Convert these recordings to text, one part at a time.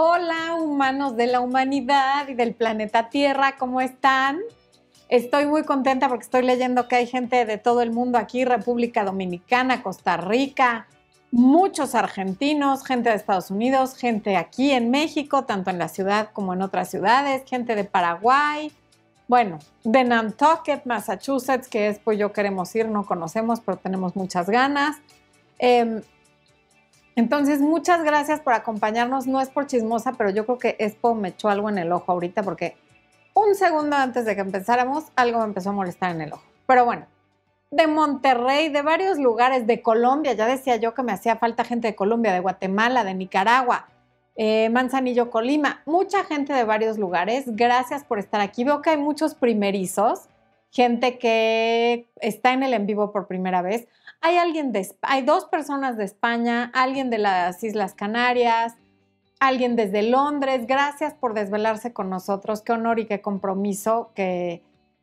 Hola, humanos de la humanidad y del planeta Tierra, ¿cómo están? Estoy muy contenta porque estoy leyendo que hay gente de todo el mundo aquí, República Dominicana, Costa Rica, muchos argentinos, gente de Estados Unidos, gente aquí en México, tanto en la ciudad como en otras ciudades, gente de Paraguay, bueno, de Nantucket, Massachusetts, que es pues yo queremos ir, no conocemos, pero tenemos muchas ganas. Em, entonces, muchas gracias por acompañarnos. No es por chismosa, pero yo creo que Expo me echó algo en el ojo ahorita porque un segundo antes de que empezáramos, algo me empezó a molestar en el ojo. Pero bueno, de Monterrey, de varios lugares, de Colombia, ya decía yo que me hacía falta gente de Colombia, de Guatemala, de Nicaragua, eh, Manzanillo, Colima, mucha gente de varios lugares. Gracias por estar aquí. Veo que hay muchos primerizos, gente que está en el en vivo por primera vez. Hay alguien de, hay dos personas de España, alguien de las Islas Canarias, alguien desde Londres. Gracias por desvelarse con nosotros. Qué honor y qué compromiso que,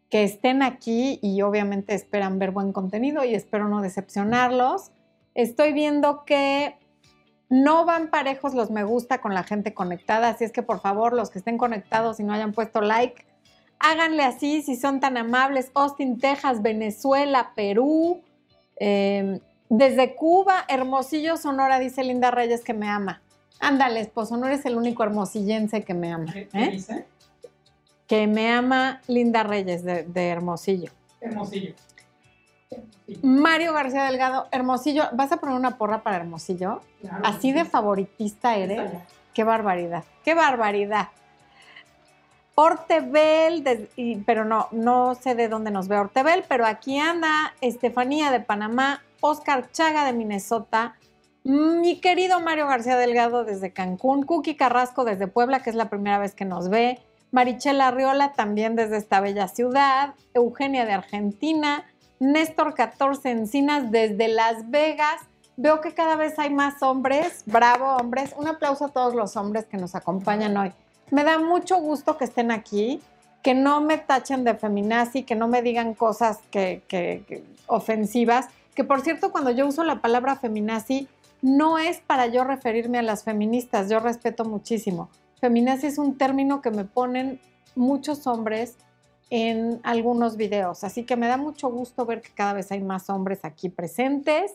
que estén aquí y obviamente esperan ver buen contenido y espero no decepcionarlos. Estoy viendo que no van parejos los me gusta con la gente conectada, así es que por favor los que estén conectados y no hayan puesto like, háganle así si son tan amables. Austin, Texas, Venezuela, Perú, em, desde Cuba, Hermosillo, Sonora, dice Linda Reyes que me ama. Ándale, esposo, no eres el único hermosillense que me ama. ¿Qué, ¿eh? dice? Que me ama Linda Reyes de, de Hermosillo. Hermosillo. Mario García Delgado, Hermosillo, ¿vas a poner una porra para Hermosillo? Claro, Así de favoritista eres. Qué barbaridad, qué barbaridad. Ortebel, pero no, no sé de dónde nos ve Ortebel, pero aquí anda Estefanía de Panamá, Oscar Chaga de Minnesota, mi querido Mario García Delgado desde Cancún, Cookie Carrasco desde Puebla, que es la primera vez que nos ve, Marichela Arriola también desde esta bella ciudad, Eugenia de Argentina, Néstor 14 Encinas desde Las Vegas. Veo que cada vez hay más hombres, bravo hombres. Un aplauso a todos los hombres que nos acompañan hoy. Me da mucho gusto que estén aquí, que no me tachen de feminazi, que no me digan cosas que, que- ofensivas. Que por cierto, cuando yo uso la palabra feminazi, no es para yo referirme a las feministas, yo respeto muchísimo. Feminazi es un término que me ponen muchos hombres en algunos videos, así que me da mucho gusto ver que cada vez hay más hombres aquí presentes.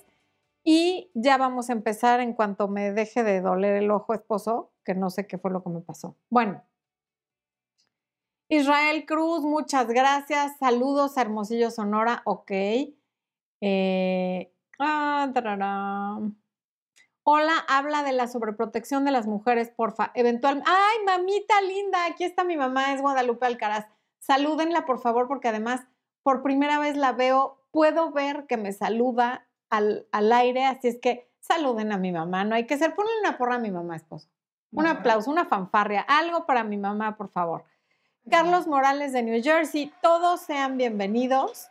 Y ya vamos a empezar en cuanto me deje de doler el ojo, esposo, que no sé qué fue lo que me pasó. Bueno. Israel Cruz, muchas gracias. Saludos a Hermosillo, Sonora. Ok. Eh, ah. Hola, habla de la sobreprotección de las mujeres, porfa. Eventualmente. ¡Ay, mamita linda! Aquí está mi mamá, es Guadalupe Alcaraz. Salúdenla, por favor, porque además por primera vez la veo. Puedo ver que me saluda al, al aire, así es que saluden a mi mamá. No hay que ser, ponle una porra a mi mamá, esposo. Un aplauso, una fanfarria, algo para mi mamá, por favor. Carlos Morales de New Jersey, todos sean bienvenidos.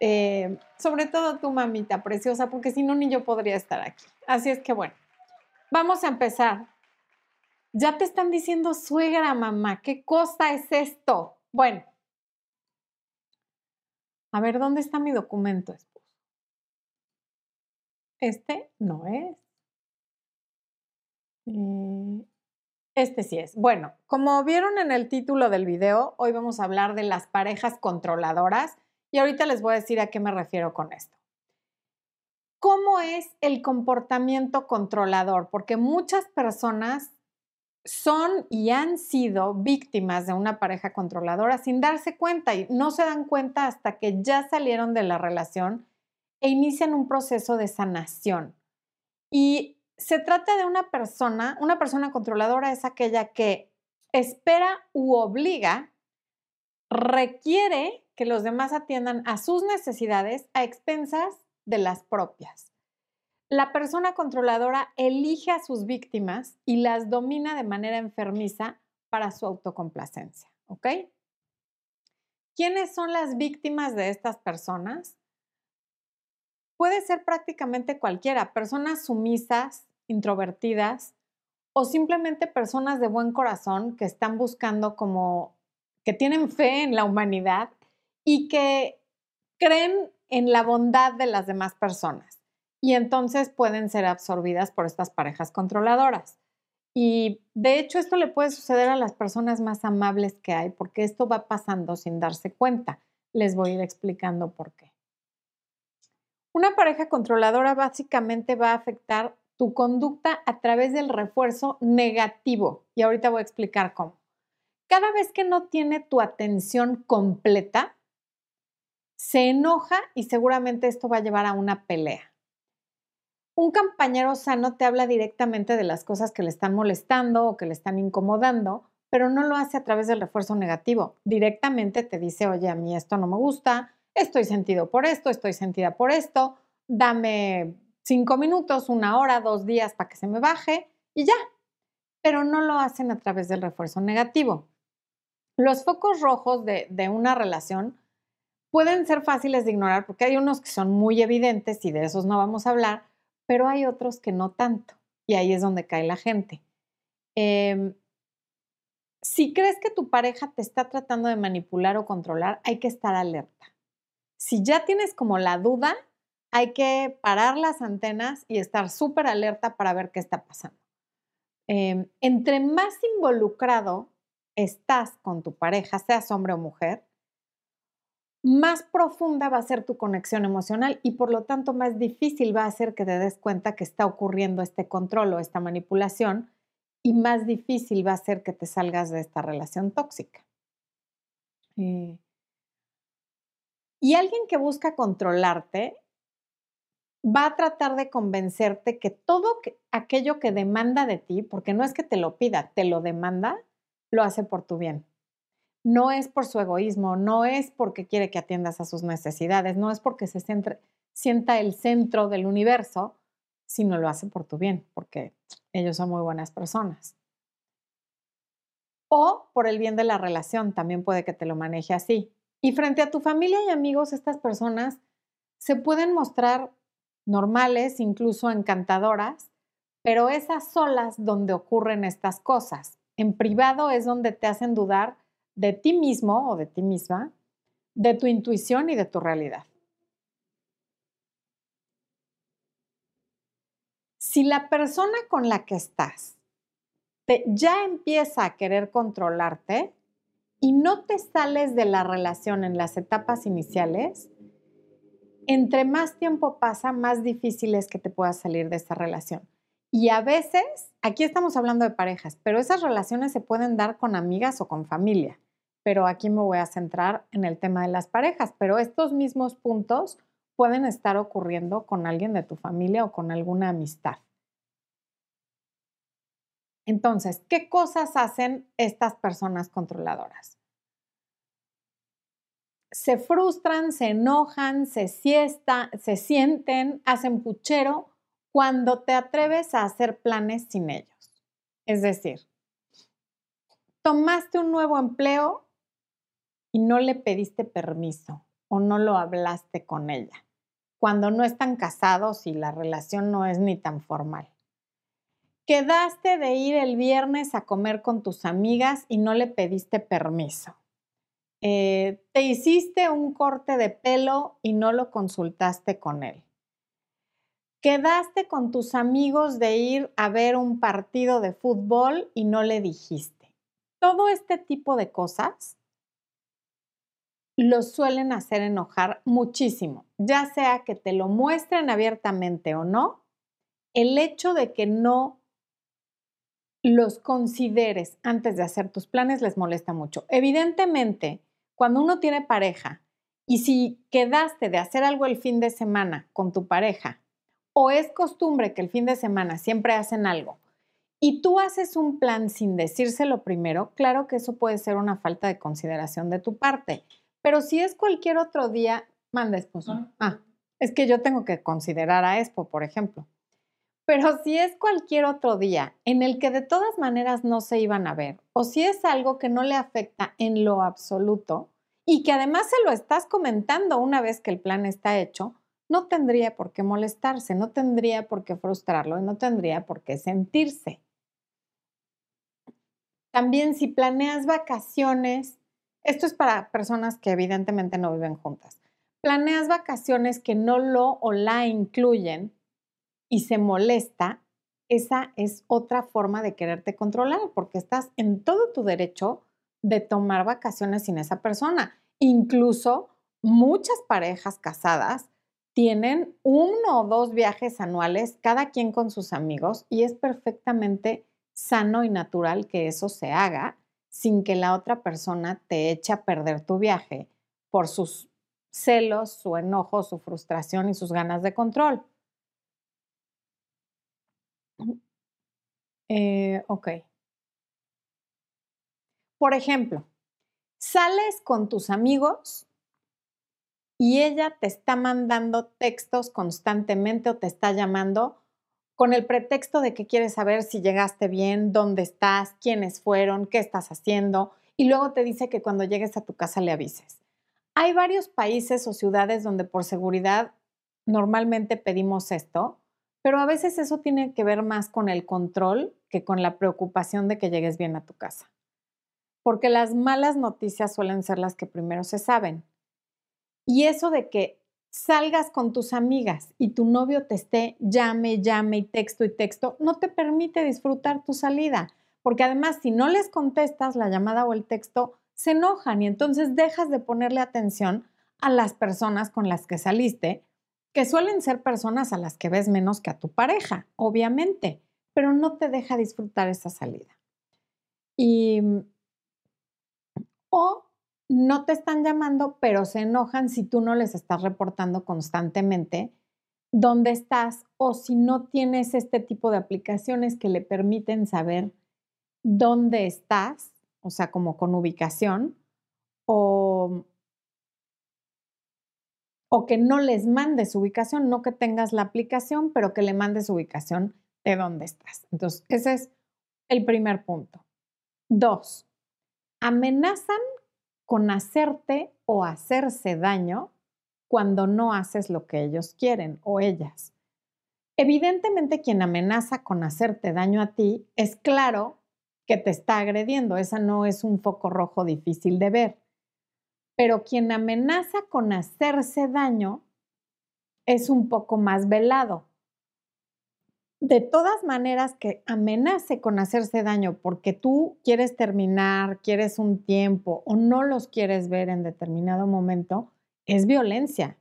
Eh, sobre todo tu mamita preciosa, porque si no, ni yo podría estar aquí. Así es que bueno, vamos a empezar. Ya te están diciendo suegra, mamá, ¿qué cosa es esto? Bueno, a ver, ¿dónde está mi documento? Este no es. Eh, este sí es. Bueno, como vieron en el título del video, hoy vamos a hablar de las parejas controladoras y ahorita les voy a decir a qué me refiero con esto. ¿Cómo es el comportamiento controlador? Porque muchas personas son y han sido víctimas de una pareja controladora sin darse cuenta y no se dan cuenta hasta que ya salieron de la relación e inician un proceso de sanación. Y se trata de una persona, una persona controladora es aquella que espera u obliga, requiere que los demás atiendan a sus necesidades a expensas de las propias. La persona controladora elige a sus víctimas y las domina de manera enfermiza para su autocomplacencia, ¿ok? ¿Quiénes son las víctimas de estas personas? Puede ser prácticamente cualquiera, personas sumisas, introvertidas o simplemente personas de buen corazón que están buscando como, que tienen fe en la humanidad y que creen en la bondad de las demás personas y entonces pueden ser absorbidas por estas parejas controladoras. Y de hecho esto le puede suceder a las personas más amables que hay, porque esto va pasando sin darse cuenta. Les voy a ir explicando por qué. Una pareja controladora básicamente va a afectar tu conducta a través del refuerzo negativo. Y ahorita voy a explicar cómo. Cada vez que no tiene tu atención completa, se enoja y seguramente esto va a llevar a una pelea. Un compañero sano te habla directamente de las cosas que le están molestando o que le están incomodando, pero no lo hace a través del refuerzo negativo. Directamente te dice, oye, a mí esto no me gusta, estoy sentido por esto, estoy sentida por esto, dame cinco minutos, una hora, dos días para que se me baje y ya. Pero no lo hacen a través del refuerzo negativo. Los focos rojos de, una relación pueden ser fáciles de ignorar porque hay unos que son muy evidentes y de esos no vamos a hablar, pero hay otros que no tanto. Y ahí es donde cae la gente. Em, si crees que tu pareja te está tratando de manipular o controlar, hay que estar alerta. Si ya tienes como la duda, hay que parar las antenas y estar súper alerta para ver qué está pasando. Em, entre más involucrado estás con tu pareja, seas hombre o mujer, más profunda va a ser tu conexión emocional y por lo tanto más difícil va a ser que te des cuenta que está ocurriendo este control o esta manipulación y más difícil va a ser que te salgas de esta relación tóxica. Eh, y alguien que busca controlarte va a tratar de convencerte que todo aquello que demanda de ti, porque no es que te lo pida, te lo demanda, lo hace por tu bien no es por su egoísmo, no es porque quiere que atiendas a sus necesidades, no es porque se sienta el centro del universo, sino lo hace por tu bien, porque ellos son muy buenas personas. O por el bien de la relación, también puede que te lo maneje así. Y frente a tu familia y amigos, estas personas se pueden mostrar normales, incluso encantadoras, pero es a solas donde ocurren estas cosas. En privado es donde te hacen dudar de ti mismo o de ti misma, de tu intuición y de tu realidad. Si la persona con la que estás ya empieza a querer controlarte y no te sales de la relación en las etapas iniciales, entre más tiempo pasa, más difícil es que te puedas salir de esa relación. Y a veces, aquí estamos hablando de parejas, pero esas relaciones se pueden dar con amigas o con familia. Pero aquí me voy a centrar en el tema de las parejas. Pero estos mismos puntos pueden estar ocurriendo con alguien de tu familia o con alguna amistad. Entonces, ¿qué cosas hacen estas personas controladoras? Se frustran, se enojan, se siesta, se sienten, hacen puchero cuando te atreves a hacer planes sin ellos. Es decir, tomaste un nuevo empleo y no le pediste permiso o no lo hablaste con ella, cuando no están casados y la relación no es ni tan formal. Quedaste de ir el viernes a comer con tus amigas y no le pediste permiso. Eh, te hiciste un corte de pelo y no lo consultaste con él quedaste con tus amigos de ir a ver un partido de fútbol y no le dijiste. Todo este tipo de cosas los suelen hacer enojar muchísimo, ya sea que te lo muestren abiertamente o no, el hecho de que no los consideres antes de hacer tus planes les molesta mucho. Evidentemente, cuando uno tiene pareja y si quedaste de hacer algo el fin de semana con tu pareja o es costumbre que el fin de semana siempre hacen algo y tú haces un plan sin decírselo primero, claro que eso puede ser una falta de consideración de tu parte. Pero si es cualquier otro día, manda esposo. Ah, es que yo tengo que considerar a Expo, por ejemplo. Pero si es cualquier otro día en el que de todas maneras no se iban a ver, o si es algo que no le afecta en lo absoluto y que además se lo estás comentando una vez que el plan está hecho, no tendría por qué molestarse, no tendría por qué frustrarlo y no tendría por qué sentirse. También si planeas vacaciones, esto es para personas que evidentemente no viven juntas. Planeas vacaciones que no lo o la incluyen y se molesta, esa es otra forma de quererte controlar, porque estás en todo tu derecho de tomar vacaciones sin esa persona. Incluso muchas parejas casadas tienen uno o dos viajes anuales, cada quien con sus amigos, y es perfectamente sano y natural que eso se haga sin que la otra persona te eche a perder tu viaje por sus celos, su enojo, su frustración y sus ganas de control. Eh, ok. Por ejemplo, sales con tus amigos y ella te está mandando textos constantemente o te está llamando con el pretexto de que quiere saber si llegaste bien, dónde estás, quiénes fueron, qué estás haciendo, y luego te dice que cuando llegues a tu casa le avises. Hay varios países o ciudades donde por seguridad normalmente pedimos esto, pero a veces eso tiene que ver más con el control que con la preocupación de que llegues bien a tu casa. Porque las malas noticias suelen ser las que primero se saben. Y eso de que salgas con tus amigas y tu novio te esté llame, llame y texto y texto, no te permite disfrutar tu salida. Porque además, si no les contestas la llamada o el texto, se enojan y entonces dejas de ponerle atención a las personas con las que saliste, que suelen ser personas a las que ves menos que a tu pareja, obviamente, pero no te deja disfrutar esa salida. Y o no te están llamando, pero se enojan si tú no les estás reportando constantemente dónde estás o si no tienes este tipo de aplicaciones que le permiten saber dónde estás, o sea, como con ubicación, o, o que no les mandes ubicación, no que tengas la aplicación, pero que le mandes ubicación de dónde estás. Entonces, ese es el primer punto. Dos, amenazan con hacerte o hacerse daño cuando no haces lo que ellos quieren o ellas. Evidentemente quien amenaza con hacerte daño a ti es claro que te está agrediendo, esa no es un foco rojo difícil de ver. Pero quien amenaza con hacerse daño es un poco más velado de todas maneras que amenace con hacerse daño porque tú quieres terminar, quieres un tiempo o no los quieres ver en determinado momento, es violencia.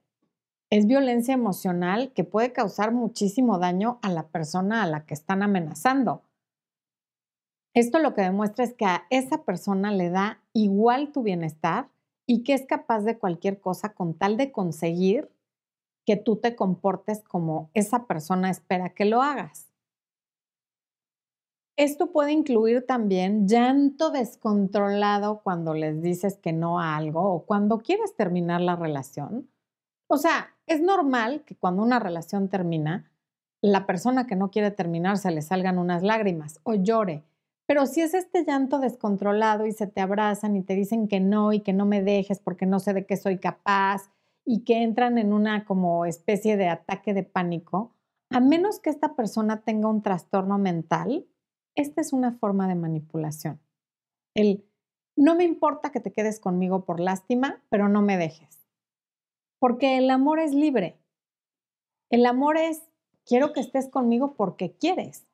Es violencia emocional que puede causar muchísimo daño a la persona a la que están amenazando. Esto lo que demuestra es que a esa persona le da igual tu bienestar y que es capaz de cualquier cosa con tal de conseguir que tú te comportes como esa persona espera que lo hagas. Esto puede incluir también llanto descontrolado cuando les dices que no a algo o cuando quieres terminar la relación. O sea, es normal que cuando una relación termina, la persona que no quiere terminar se le salgan unas lágrimas o llore. Pero si es este llanto descontrolado y se te abrazan y te dicen que no y que no me dejes porque no sé de qué soy capaz y que entran en una como especie de ataque de pánico, a menos que esta persona tenga un trastorno mental, esta es una forma de manipulación. El no me importa que te quedes conmigo por lástima, pero no me dejes. Porque el amor es libre. El amor es quiero que estés conmigo porque quieres,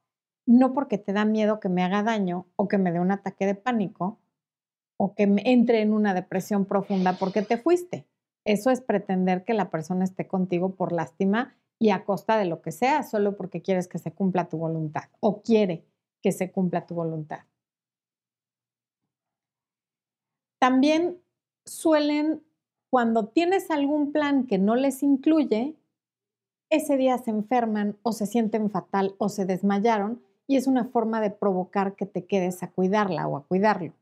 no porque te da miedo que me haga daño o que me dé un ataque de pánico o que me entre en una depresión profunda porque te fuiste. Eso es pretender que la persona esté contigo por lástima y a costa de lo que sea, solo porque quieres que se cumpla tu voluntad o quiere que se cumpla tu voluntad. También suelen, cuando tienes algún plan que no les incluye, ese día se enferman o se sienten fatal o se desmayaron y es una forma de provocar que te quedes a cuidarla o a cuidarlo.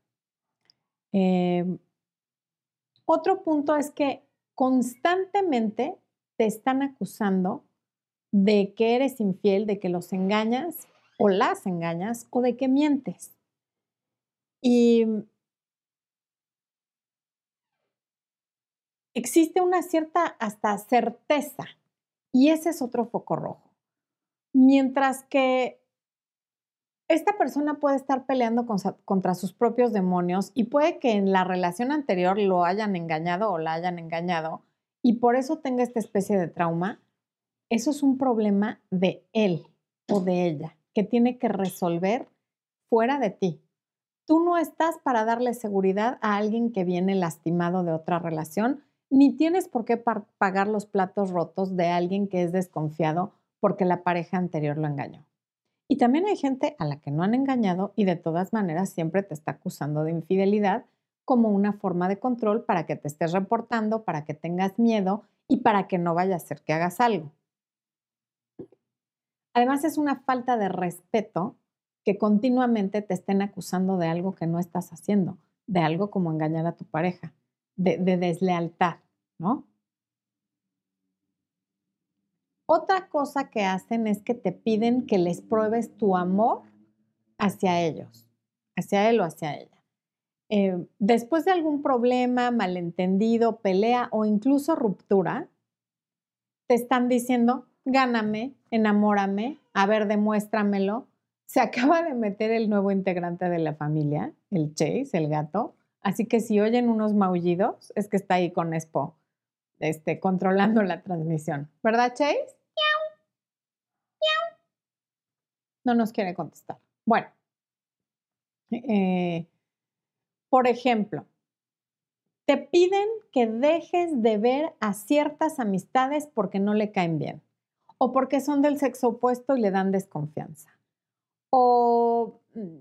Em, otro punto es que constantemente te están acusando de que eres infiel, de que los engañas o las engañas o de que mientes. Y existe una cierta hasta certeza y ese es otro foco rojo. Mientras que esta persona puede estar peleando contra sus propios demonios y puede que en la relación anterior lo hayan engañado o la hayan engañado y por eso tenga esta especie de trauma. Eso es un problema de él o de ella. que tiene que resolver fuera de ti. Tú no estás para darle seguridad a alguien que viene lastimado de otra relación, ni tienes por qué pagar los platos rotos de alguien que es desconfiado porque la pareja anterior lo engañó. Y también hay gente a la que no han engañado y de todas maneras siempre te está acusando de infidelidad como una forma de control para que te estés reportando, para que tengas miedo y para que no vaya a ser que hagas algo. Además es una falta de respeto que continuamente te estén acusando de algo que no estás haciendo, de algo como engañar a tu pareja, de, de deslealtad, ¿no? Otra cosa que hacen es que te piden que les pruebes tu amor hacia ellos, hacia él o hacia ella. Eh, después de algún problema, malentendido, pelea o incluso ruptura, te están diciendo, gáname, enamórame, a ver, demuéstramelo. Se acaba de meter el nuevo integrante de la familia, el Chase, el gato. Así que si oyen unos maullidos, es que está ahí con Expo, este, controlando la transmisión. ¿Verdad, Chase? No nos quiere contestar. Bueno, eh, por ejemplo, te piden que dejes de ver a ciertas amistades porque no le caen bien o porque son del sexo opuesto y le dan desconfianza. O, mm,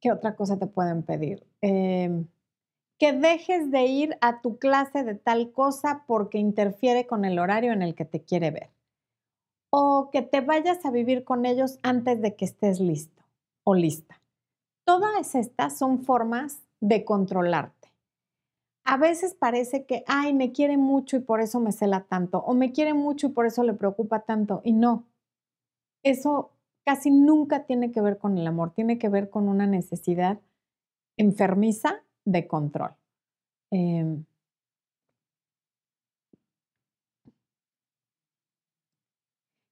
¿qué otra cosa te pueden pedir? Em, que dejes de ir a tu clase de tal cosa porque interfiere con el horario en el que te quiere ver o que te vayas a vivir con ellos antes de que estés listo o lista. Todas estas son formas de controlarte. A veces parece que, ay, me quiere mucho y por eso me cela tanto, o me quiere mucho y por eso le preocupa tanto, y no. Eso casi nunca tiene que ver con el amor, tiene que ver con una necesidad enfermiza de control. Em,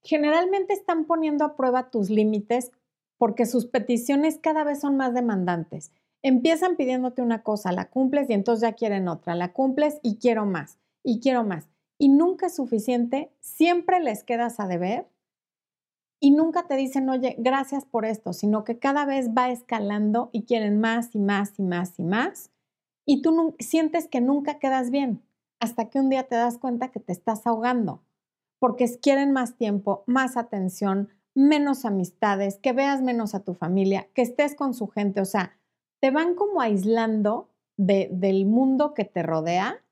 generalmente están poniendo a prueba tus límites porque sus peticiones cada vez son más demandantes. Empiezan pidiéndote una cosa, la cumples y entonces ya quieren otra, la cumples y quiero más, y quiero más. Y nunca es suficiente, siempre les quedas a deber y nunca te dicen, oye, gracias por esto, sino que cada vez va escalando y quieren más y más y más y más. Y tú sientes que nunca quedas bien, hasta que un día te das cuenta que te estás ahogando porque quieren más tiempo, más atención, menos amistades, que veas menos a tu familia, que estés con su gente, o sea, te van como aislando del mundo que te rodea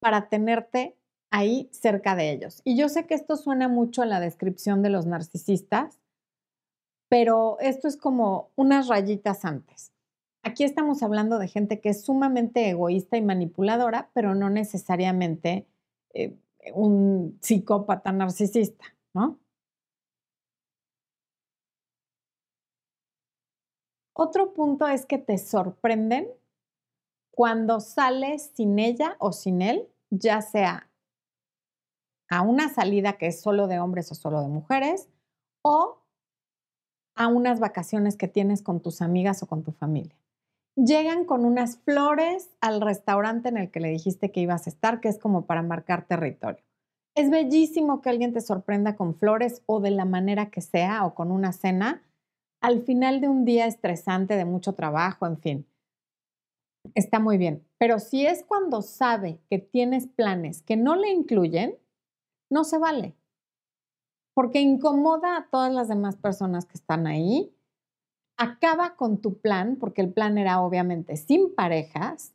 para tenerte ahí cerca de ellos. Y yo sé que esto suena mucho a la descripción de los narcisistas, pero esto es como unas rayitas antes. Aquí estamos hablando de gente que es sumamente egoísta y manipuladora, pero no necesariamente eh, un psicópata narcisista, ¿no? Otro punto es que te sorprenden cuando sales sin ella o sin él, ya sea a una salida que es solo de hombres o solo de mujeres, o a unas vacaciones que tienes con tus amigas o con tu familia llegan con unas flores al restaurante en el que le dijiste que ibas a estar, que es como para marcar territorio. Es bellísimo que alguien te sorprenda con flores o de la manera que sea o con una cena al final de un día estresante de mucho trabajo, en fin. Está muy bien. Pero si es cuando sabe que tienes planes que no le incluyen, no se vale. Porque incomoda a todas las demás personas que están ahí acaba con tu plan, porque el plan era obviamente sin parejas,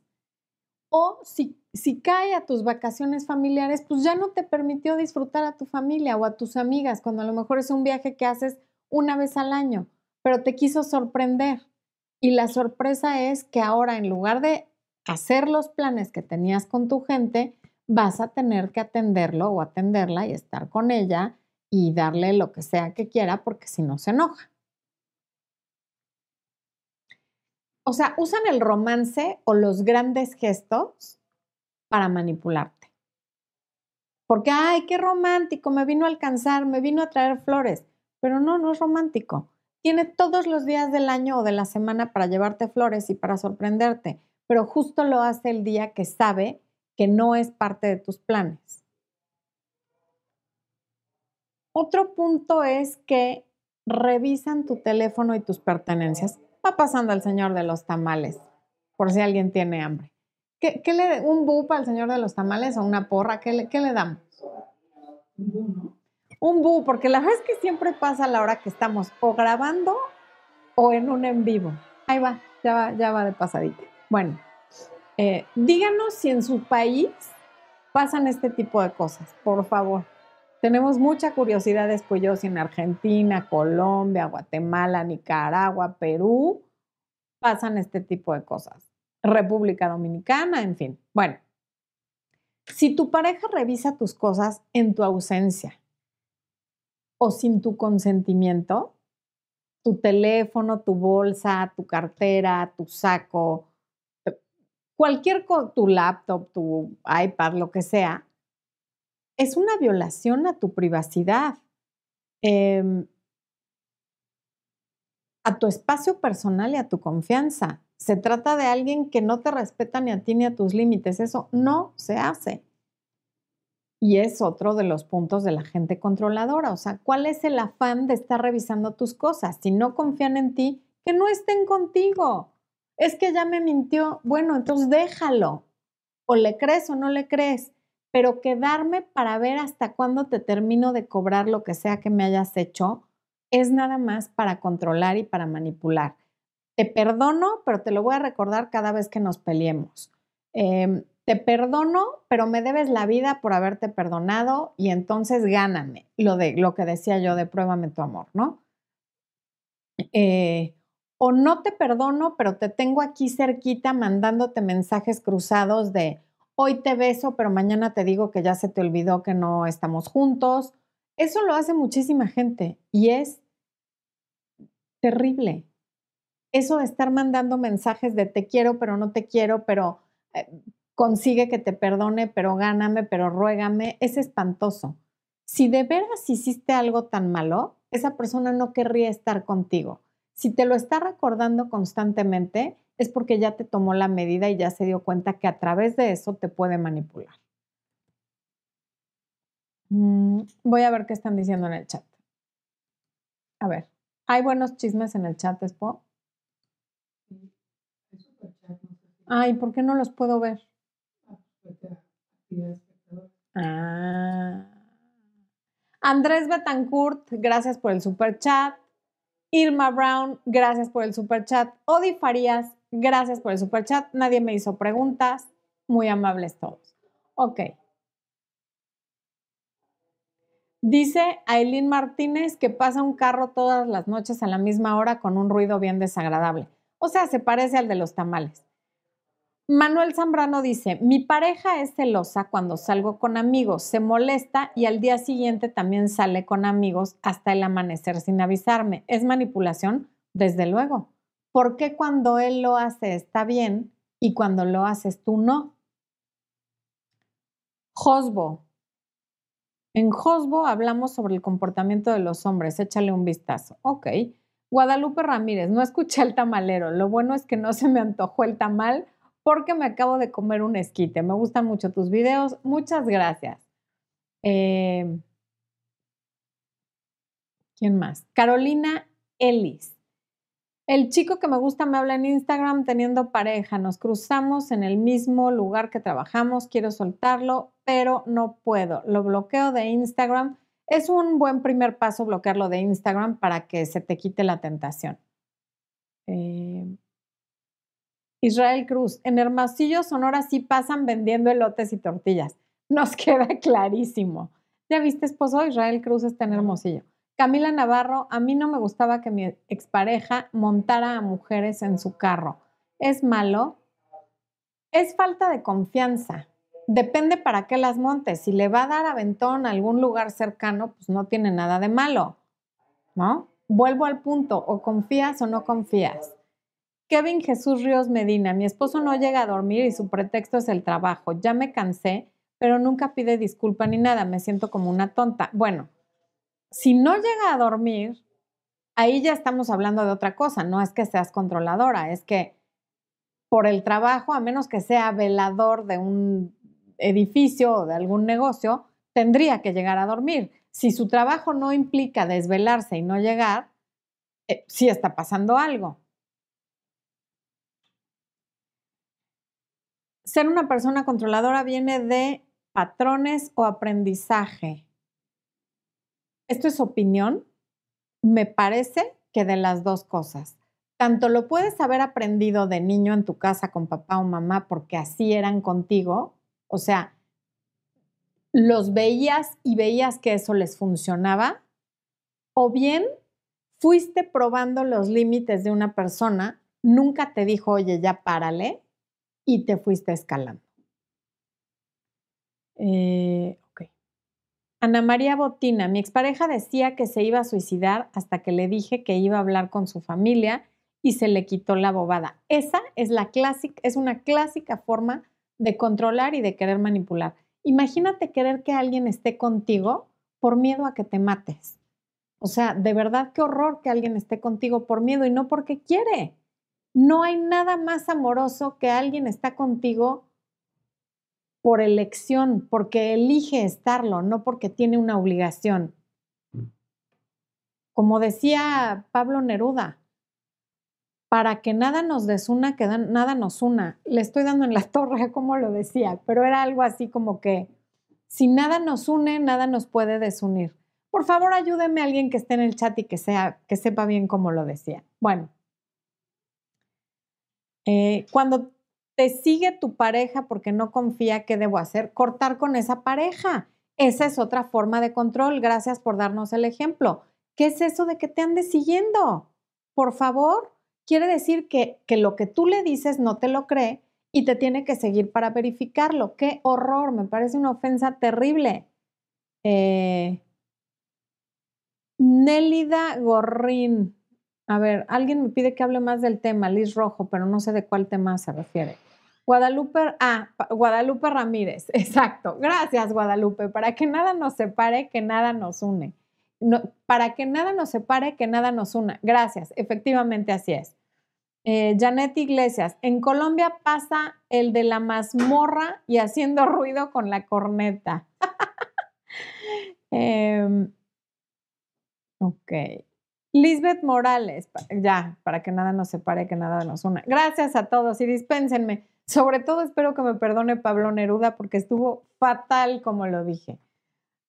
o si, si cae a tus vacaciones familiares, pues ya no te permitió disfrutar a tu familia o a tus amigas, cuando a lo mejor es un viaje que haces una vez al año, pero te quiso sorprender. Y la sorpresa es que ahora en lugar de hacer los planes que tenías con tu gente, vas a tener que atenderlo o atenderla y estar con ella y darle lo que sea que quiera porque si no se enoja. o sea, usan el romance o los grandes gestos para manipularte. Porque, ay, qué romántico, me vino a alcanzar, me vino a traer flores. Pero no, no es romántico. Tiene todos los días del año o de la semana para llevarte flores y para sorprenderte, pero justo lo hace el día que sabe que no es parte de tus planes. otro punto es que revisan tu teléfono y tus pertenencias. Va pasando el señor de los tamales, por si alguien tiene hambre. ¿Qué, le, ¿Un bu para el señor de los tamales o una porra? ¿Qué le, qué le damos? Un bu, ¿no? Un bu, porque la verdad es que siempre pasa a la hora que estamos o grabando o en un en vivo. Ahí va, ya va, ya va de pasadita. Bueno, eh, díganos si en su país pasan este tipo de cosas, por favor. Tenemos mucha curiosidad yo si en Argentina, Colombia, Guatemala, Nicaragua, Perú pasan este tipo de cosas. República Dominicana, en fin. Bueno, si tu pareja revisa tus cosas en tu ausencia o sin tu consentimiento, tu teléfono, tu bolsa, tu cartera, tu saco, cualquier tu laptop, tu iPad, lo que sea, es una violación a tu privacidad, em, a tu espacio personal y a tu confianza. Se trata de alguien que no te respeta ni a ti ni a tus límites. Eso no se hace. Y es otro de los puntos de la gente controladora. O sea, ¿cuál es el afán de estar revisando tus cosas? Si no confían en ti, que no estén contigo. Es que ya me mintió. Bueno, entonces déjalo. O le crees o no le crees pero quedarme para ver hasta cuándo te termino de cobrar lo que sea que me hayas hecho es nada más para controlar y para manipular. Te perdono, pero te lo voy a recordar cada vez que nos peleemos. Em, te perdono, pero me debes la vida por haberte perdonado y entonces gáname. Lo, de, lo que decía yo de pruébame tu amor, ¿no? Eh, o no te perdono, pero te tengo aquí cerquita mandándote mensajes cruzados de, hoy te beso, pero mañana te digo que ya se te olvidó que no estamos juntos. Eso lo hace muchísima gente y es terrible. Eso de estar mandando mensajes de te quiero, pero no te quiero, pero eh, consigue que te perdone, pero gáname, pero ruégame, es espantoso. Si de veras hiciste algo tan malo, esa persona no querría estar contigo. Si te lo está recordando constantemente, es porque ya te tomó la medida y ya se dio cuenta que a través de eso te puede manipular. Mm, voy a ver qué están diciendo en el chat. A ver, ¿hay buenos chismes en el chat, Espo? Ay, ¿por qué no los puedo ver? Ah. Andrés Betancourt, gracias por el super chat. Irma Brown, gracias por el super chat. Odi Farías, Gracias por el super chat. Nadie me hizo preguntas. Muy amables todos. Ok. Dice Aileen Martínez que pasa un carro todas las noches a la misma hora con un ruido bien desagradable. O sea, se parece al de los tamales. Manuel Zambrano dice, mi pareja es celosa cuando salgo con amigos, se molesta y al día siguiente también sale con amigos hasta el amanecer sin avisarme. ¿Es manipulación? Desde luego. ¿Por qué cuando él lo hace está bien y cuando lo haces tú no? Josbo. En Josbo hablamos sobre el comportamiento de los hombres. Échale un vistazo. Ok. Guadalupe Ramírez, no escuché el tamalero. Lo bueno es que no se me antojó el tamal porque me acabo de comer un esquite. Me gustan mucho tus videos. Muchas gracias. Eh, ¿Quién más? Carolina Ellis. El chico que me gusta me habla en Instagram teniendo pareja. Nos cruzamos en el mismo lugar que trabajamos. Quiero soltarlo, pero no puedo. Lo bloqueo de Instagram. Es un buen primer paso bloquearlo de Instagram para que se te quite la tentación. Eh, Israel Cruz. En Hermosillo, Sonora sí pasan vendiendo elotes y tortillas. Nos queda clarísimo. ¿Ya viste, esposo? Israel Cruz está en Hermosillo. Camila Navarro, a mí no me gustaba que mi expareja montara a mujeres en su carro. ¿Es malo? Es falta de confianza. Depende para qué las montes. Si le va a dar aventón a algún lugar cercano, pues no tiene nada de malo. ¿No? Vuelvo al punto, o confías o no confías. Kevin Jesús Ríos Medina, mi esposo no llega a dormir y su pretexto es el trabajo. Ya me cansé, pero nunca pide disculpa ni nada, me siento como una tonta. Bueno, si no llega a dormir, ahí ya estamos hablando de otra cosa, no es que seas controladora, es que por el trabajo, a menos que sea velador de un edificio o de algún negocio, tendría que llegar a dormir. si su trabajo no implica desvelarse y no llegar, eh, sí está pasando algo. Ser una persona controladora viene de patrones o aprendizaje. Esto es opinión. Me parece que de las dos cosas. Tanto lo puedes haber aprendido de niño en tu casa con papá o mamá porque así eran contigo, o sea, los veías y veías que eso les funcionaba, o bien fuiste probando los límites de una persona, nunca te dijo, oye, ya párale, y te fuiste escalando. Eh, Ana María Botina, mi expareja decía que se iba a suicidar hasta que le dije que iba a hablar con su familia y se le quitó la bobada. Esa es la clásica, es una clásica forma de controlar y de querer manipular. Imagínate querer que alguien esté contigo por miedo a que te mates. O sea, de verdad qué horror que alguien esté contigo por miedo y no porque quiere. No hay nada más amoroso que alguien está contigo por elección, porque elige estarlo, no porque tiene una obligación. Como decía Pablo Neruda, para que nada nos desuna, que nada nos una. Le estoy dando en la torre, como lo decía, pero era algo así como que si nada nos une, nada nos puede desunir. Por favor, ayúdeme a alguien que esté en el chat y que, sea, que sepa bien cómo lo decía. Bueno, eh, cuando te sigue tu pareja porque no confía qué debo hacer, cortar con esa pareja. Esa es otra forma de control. Gracias por darnos el ejemplo. ¿Qué es eso de que te andes siguiendo? Por favor, quiere decir que, que lo que tú le dices no te lo cree y te tiene que seguir para verificarlo. ¡Qué horror! Me parece una ofensa terrible. Eh, Nélida Gorrín. A ver, alguien me pide que hable más del tema, Liz Rojo, pero no sé de cuál tema se refiere. Guadalupe, ah, Guadalupe Ramírez, exacto. Gracias, Guadalupe. Para que nada nos separe, que nada nos une. para que nada nos separe, que nada nos una. Gracias, efectivamente así es. Eh, Janet Iglesias, en Colombia pasa el de la mazmorra y haciendo ruido con la corneta. Em, ok. Lisbeth Morales, ya, para que nada nos separe, que nada nos una. Gracias a todos y dispénsenme. Sobre todo espero que me perdone Pablo Neruda porque estuvo fatal como lo dije.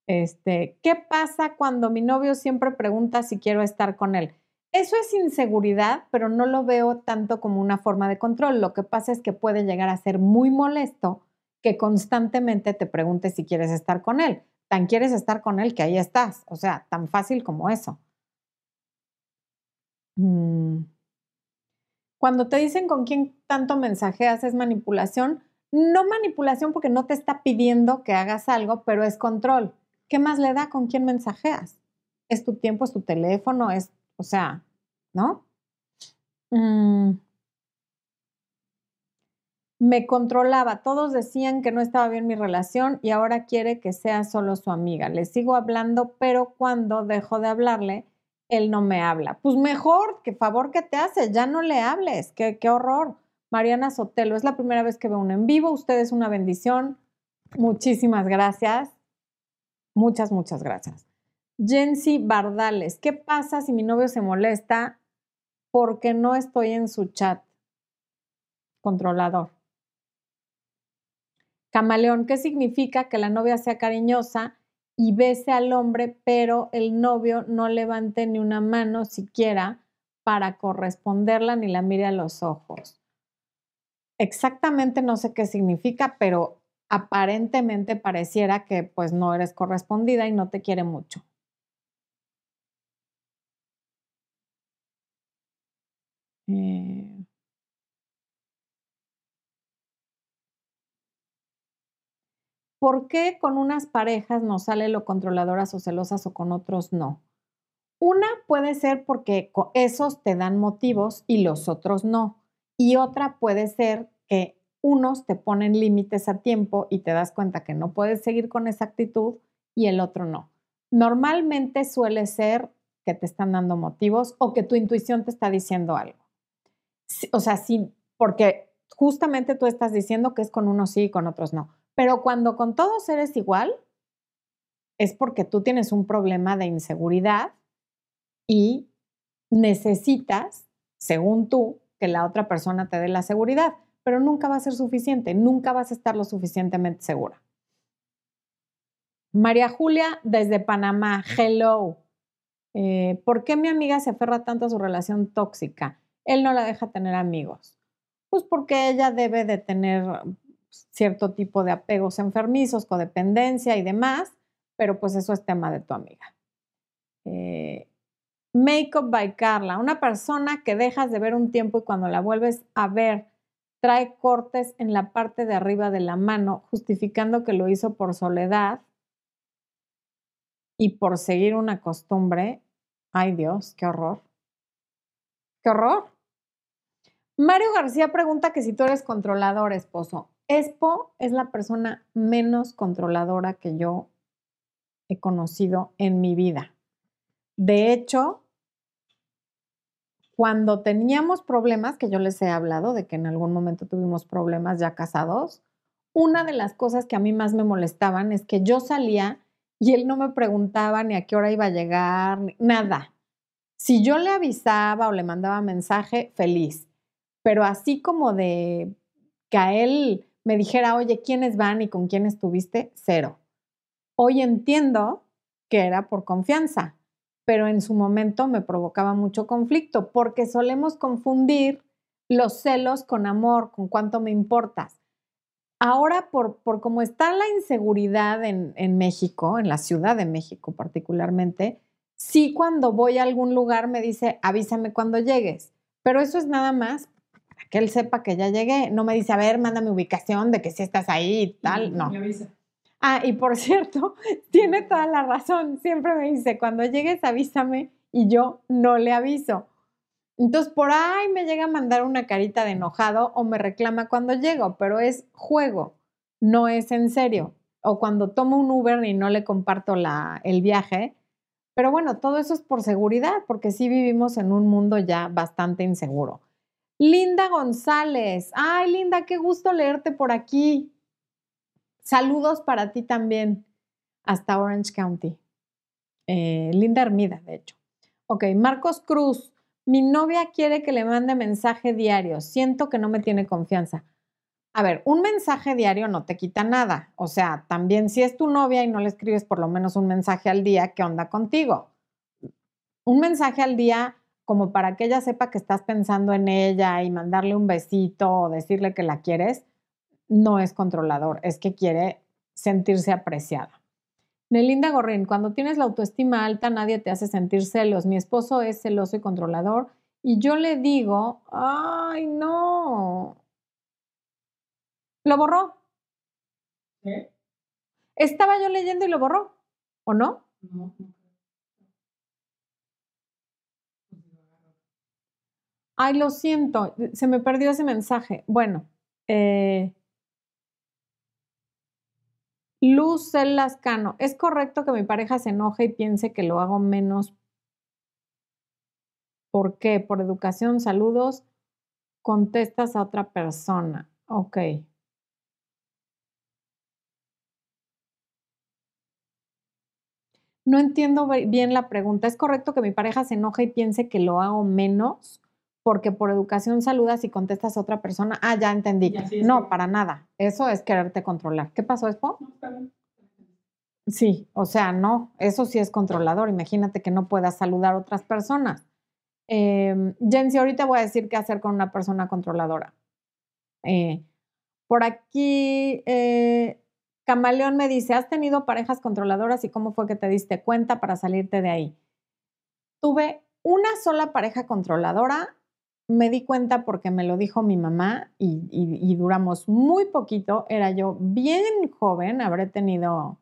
Este, ¿qué pasa cuando mi novio siempre pregunta si quiero estar con él? Eso es inseguridad, pero no lo veo tanto como una forma de control. Lo que pasa es que puede llegar a ser muy molesto que constantemente te pregunte si quieres estar con él. Tan quieres estar con él que ahí estás. O sea, tan fácil como eso. Mm. Cuando te dicen con quién tanto mensajeas es manipulación, no manipulación porque no te está pidiendo que hagas algo, pero es control. ¿Qué más le da con quién mensajeas? Es tu tiempo, es tu teléfono, es, o sea, ¿no? Mm. Me controlaba, todos decían que no estaba bien mi relación y ahora quiere que sea solo su amiga. Le sigo hablando, pero cuando dejo de hablarle, él no me habla. Pues mejor, qué favor que te hace, ya no le hables, qué, horror. Mariana Sotelo, es la primera vez que veo un en vivo, usted es una bendición. Muchísimas gracias. Muchas, muchas gracias. Jensi Bardales, ¿qué pasa si mi novio se molesta porque no estoy en su chat? Controlador. Camaleón, ¿qué significa que la novia sea cariñosa y bese al hombre, pero el novio no levante ni una mano siquiera para corresponderla ni la mire a los ojos. Exactamente no sé qué significa, pero aparentemente pareciera que pues no eres correspondida y no te quiere mucho. Eh, ¿Por qué con unas parejas nos sale lo controladoras o celosas o con otros no? Una puede ser porque esos te dan motivos y los otros no. Y otra puede ser que unos te ponen límites a tiempo y te das cuenta que no puedes seguir con esa actitud y el otro no. Normalmente suele ser que te están dando motivos o que tu intuición te está diciendo algo. O sea, sí, porque justamente tú estás diciendo que es con unos sí y con otros no. Pero cuando con todos eres igual, es porque tú tienes un problema de inseguridad y necesitas, según tú, que la otra persona te dé la seguridad, pero nunca va a ser suficiente, nunca vas a estar lo suficientemente segura. María Julia desde Panamá, hello. Eh, ¿Por qué mi amiga se aferra tanto a su relación tóxica? Él no la deja tener amigos. Pues porque ella debe de tener cierto tipo de apegos enfermizos, codependencia y demás, pero pues eso es tema de tu amiga. Eh, Makeup by Carla, una persona que dejas de ver un tiempo y cuando la vuelves a ver trae cortes en la parte de arriba de la mano, justificando que lo hizo por soledad y por seguir una costumbre. Ay Dios, qué horror. Qué horror. Mario García pregunta que si tú eres controlador, esposo. Espo es la persona menos controladora que yo he conocido en mi vida. De hecho, cuando teníamos problemas, que yo les he hablado de que en algún momento tuvimos problemas ya casados, una de las cosas que a mí más me molestaban es que yo salía y él no me preguntaba ni a qué hora iba a llegar, nada. Si yo le avisaba o le mandaba mensaje, feliz. Pero así como de que a él me dijera, oye, ¿quiénes van y con quién estuviste? Cero. Hoy entiendo que era por confianza pero en su momento me provocaba mucho conflicto porque solemos confundir los celos con amor, con cuánto me importas. Ahora, por, por cómo está la inseguridad en, en México, en la Ciudad de México particularmente, sí cuando voy a algún lugar me dice, avísame cuando llegues, pero eso es nada más para que él sepa que ya llegué. No me dice, a ver, mándame ubicación de que si estás ahí y tal, no. Ah, y por cierto, tiene toda la razón. Siempre me dice, cuando llegues avísame y yo no le aviso. Entonces, por ahí me llega a mandar una carita de enojado o me reclama cuando llego, pero es juego, no es en serio. O cuando tomo un Uber y no le comparto la, el viaje. Pero bueno, todo eso es por seguridad, porque sí vivimos en un mundo ya bastante inseguro. Linda González. Ay, Linda, qué gusto leerte por aquí. Saludos para ti también hasta Orange County. Eh, Linda Hermida, de hecho. Ok, Marcos Cruz. Mi novia quiere que le mande mensaje diario. Siento que no me tiene confianza. A ver, un mensaje diario no te quita nada. O sea, también si es tu novia y no le escribes por lo menos un mensaje al día, ¿qué onda contigo? Un mensaje al día como para que ella sepa que estás pensando en ella y mandarle un besito o decirle que la quieres, no es controlador, es que quiere sentirse apreciada. Nelinda Gorrín, cuando tienes la autoestima alta, nadie te hace sentir celos. Mi esposo es celoso y controlador y yo le digo, ay, no. ¿Lo borró? ¿Qué? Estaba yo leyendo y lo borró, ¿o no? No. Ay, lo siento, se me perdió ese mensaje. Bueno, eh, Luz Lascano, ¿es correcto que mi pareja se enoje y piense que lo hago menos? ¿Por qué? Por educación, saludos, contestas a otra persona. Ok. No entiendo bien la pregunta. ¿Es correcto que mi pareja se enoje y piense que lo hago menos? Porque por educación saludas y contestas a otra persona, ah, ya entendí. no, para nada. Eso es quererte controlar. ¿Qué pasó, Expo? Sí, o sea, no, eso sí es controlador. Imagínate que no puedas saludar a otras personas. Eh, Jensi, ahorita voy a decir qué hacer con una persona controladora. Eh, por aquí, eh, Camaleón me dice, ¿has tenido parejas controladoras y cómo fue que te diste cuenta para salirte de ahí? Tuve una sola pareja controladora me di cuenta porque me lo dijo mi mamá y, duramos muy poquito. Era yo bien joven, habré tenido,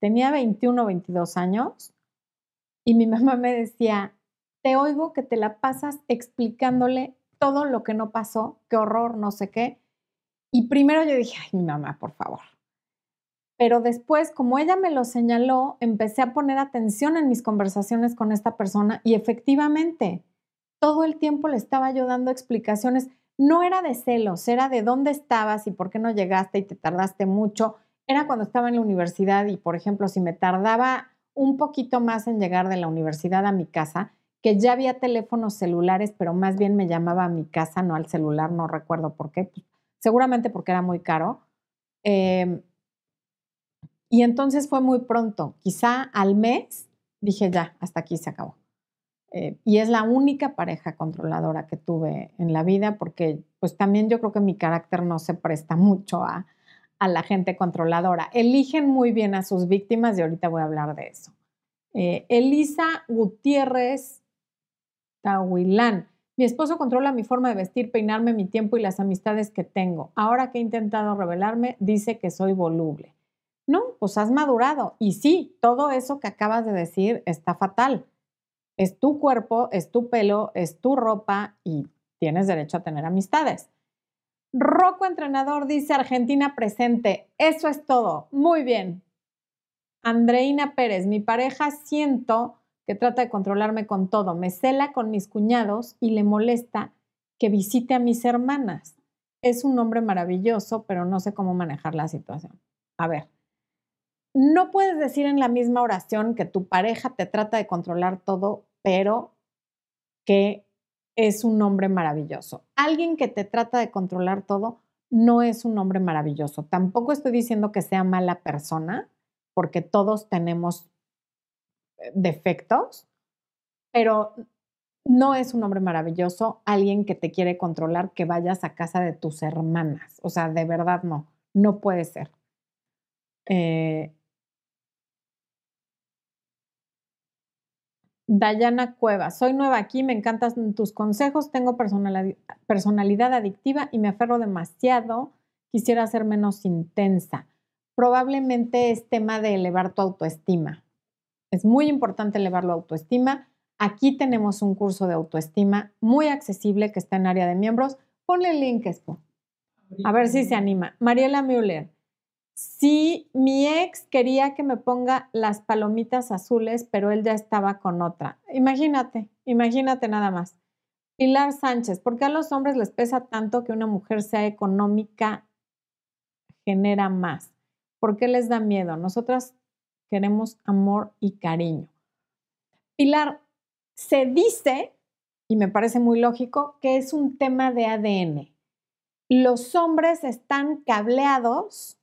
tenía 21 o 22 años y mi mamá me decía, te oigo que te la pasas explicándole todo lo que no pasó, qué horror, no sé qué. Y primero yo dije, ay, mi mamá, por favor. Pero después, como ella me lo señaló, empecé a poner atención en mis conversaciones con esta persona y efectivamente, todo el tiempo le estaba yo dando explicaciones. No era de celos, era de dónde estabas y por qué no llegaste y te tardaste mucho. era cuando estaba en la universidad y, por ejemplo, si me tardaba un poquito más en llegar de la universidad a mi casa, que ya había teléfonos celulares, pero más bien me llamaba a mi casa, no al celular, no recuerdo por qué, pues, seguramente porque era muy caro. Em, y entonces fue muy pronto, quizá al mes dije ya, hasta aquí se acabó. Eh, y es la única pareja controladora que tuve en la vida porque pues también yo creo que mi carácter no se presta mucho a, la gente controladora. Eligen muy bien a sus víctimas y ahorita voy a hablar de eso. Eh, Elisa Gutiérrez Tahuilán. Mi esposo controla mi forma de vestir, peinarme, mi tiempo y las amistades que tengo. Ahora que he intentado revelarme, dice que soy voluble. No, pues has madurado. Y sí, todo eso que acabas de decir está fatal. Es tu cuerpo, es tu pelo, es tu ropa y tienes derecho a tener amistades. Rocco Entrenador dice Argentina presente. Eso es todo. Muy bien. Andreina Pérez, mi pareja siento que trata de controlarme con todo. Me cela con mis cuñados y le molesta que visite a mis hermanas. Es un hombre maravilloso, pero no sé cómo manejar la situación. A ver, no puedes decir en la misma oración que tu pareja te trata de controlar todo pero que es un hombre maravilloso. Alguien que te trata de controlar todo no es un hombre maravilloso. Tampoco estoy diciendo que sea mala persona, porque todos tenemos eh, defectos, pero no es un hombre maravilloso alguien que te quiere controlar que vayas a casa de tus hermanas. O sea, de verdad no, no puede ser. Eh, Dayana Cueva, soy nueva aquí, me encantan tus consejos, tengo personalidad adictiva y me aferro demasiado, quisiera ser menos intensa. Probablemente es tema de elevar tu autoestima. Es muy importante elevar la autoestima. Aquí tenemos un curso de autoestima muy accesible que está en área de miembros. Ponle el link, Expo. A ver si se anima. Mariela Müller, Sí, mi ex quería que me ponga las palomitas azules, pero él ya estaba con otra. Imagínate, imagínate nada más. Pilar Sánchez, ¿por qué a los hombres les pesa tanto que una mujer sea económica genera más? ¿Por qué les da miedo? Nosotras queremos amor y cariño. Pilar, se dice, y me parece muy lógico, que es un tema de ADN. Los hombres están cableados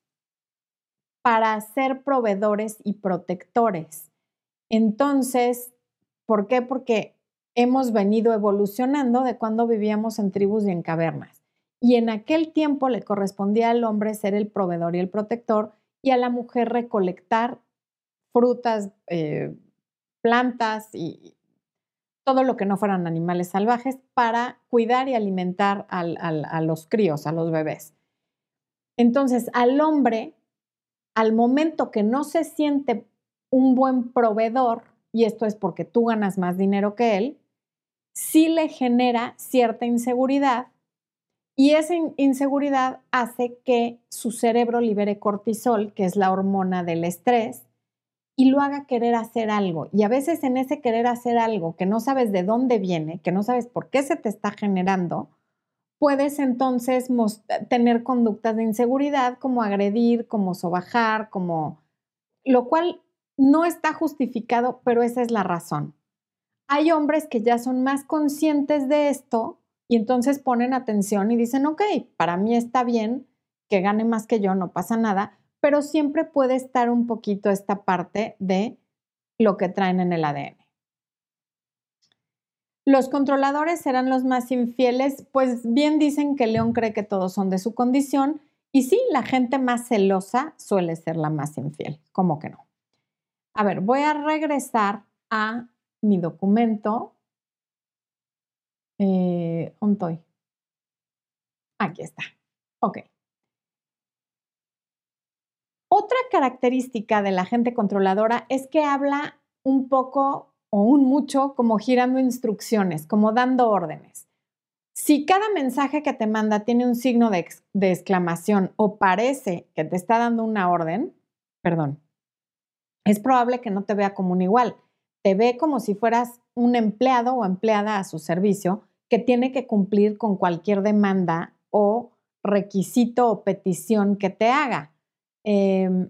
para ser proveedores y protectores. Entonces, ¿por qué? Porque hemos venido evolucionando de cuando vivíamos en tribus y en cavernas. Y en aquel tiempo le correspondía al hombre ser el proveedor y el protector y a la mujer recolectar frutas, eh, plantas y todo lo que no fueran animales salvajes para cuidar y alimentar a los críos, a los bebés. Entonces, al hombre al momento que no se siente un buen proveedor, y esto es porque tú ganas más dinero que él, sí le genera cierta inseguridad y esa inseguridad hace que su cerebro libere cortisol, que es la hormona del estrés, y lo haga querer hacer algo. Y a veces en ese querer hacer algo que no sabes de dónde viene, que no sabes por qué se te está generando, puedes entonces tener conductas de inseguridad como agredir, como sobajar, como lo cual no está justificado, pero esa es la razón. Hay hombres que ya son más conscientes de esto y entonces ponen atención y dicen, ok, para mí está bien que gane más que yo, no pasa nada, pero siempre puede estar un poquito esta parte de lo que traen en el ADN. Los controladores serán los más infieles, pues bien dicen que León cree que todos son de su condición y sí, la gente más celosa suele ser la más infiel, ¿cómo que no? A ver, voy a regresar a mi documento. Eh, ¿Dónde Aquí está. Ok. Otra característica de la gente controladora es que habla un poco o un mucho como girando instrucciones, como dando órdenes. Si cada mensaje que te manda tiene un signo de, exclamación o parece que te está dando una orden, perdón, es probable que no te vea como un igual. Te ve como si fueras un empleado o empleada a su servicio que tiene que cumplir con cualquier demanda o requisito o petición que te haga. Em,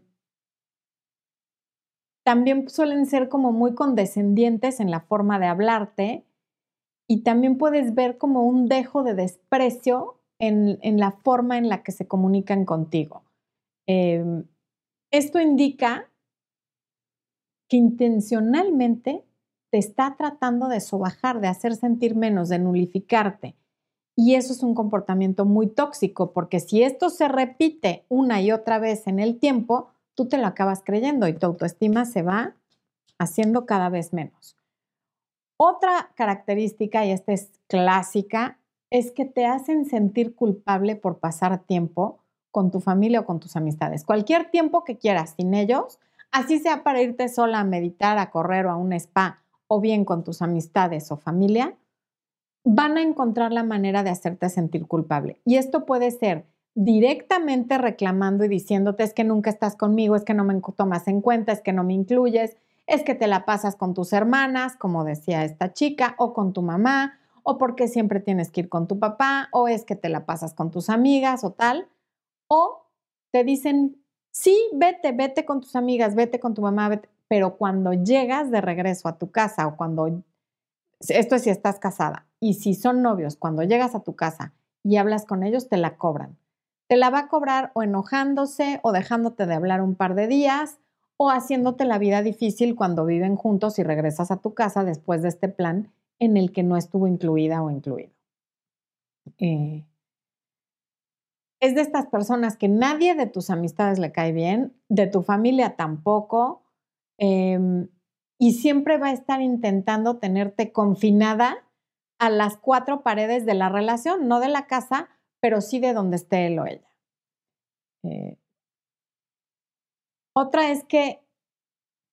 también suelen ser como muy condescendientes en la forma de hablarte y también puedes ver como un dejo de desprecio en, la forma en la que se comunican contigo. Em, esto indica que intencionalmente te está tratando de sobajar, de hacer sentir menos, de nulificarte. Y eso es un comportamiento muy tóxico, porque si esto se repite una y otra vez en el tiempo, tú te lo acabas creyendo y tu autoestima se va haciendo cada vez menos. Otra característica, y esta es clásica, es que te hacen sentir culpable por pasar tiempo con tu familia o con tus amistades. Cualquier tiempo que quieras sin ellos, así sea para irte sola a meditar, a correr o a un spa, o bien con tus amistades o familia, van a encontrar la manera de hacerte sentir culpable. Y esto puede ser directamente reclamando y diciéndote es que nunca estás conmigo, es que no me tomas en cuenta, es que no me incluyes, es que te la pasas con tus hermanas, como decía esta chica, o con tu mamá, o porque siempre tienes que ir con tu papá, o es que te la pasas con tus amigas o tal, o te dicen, sí, vete, vete con tus amigas, vete con tu mamá, pero cuando llegas de regreso a tu casa o cuando, esto es si estás casada, y si son novios, cuando llegas a tu casa y hablas con ellos, te la cobran te la va a cobrar o enojándose o dejándote de hablar un par de días o haciéndote la vida difícil cuando viven juntos y regresas a tu casa después de este plan en el que no estuvo incluida o incluido. Eh, es de estas personas que nadie de tus amistades le cae bien, de tu familia tampoco, em, y siempre va a estar intentando tenerte confinada a las cuatro paredes de la relación, no de la casa, pero sí de donde esté él o ella. Eh, otra es que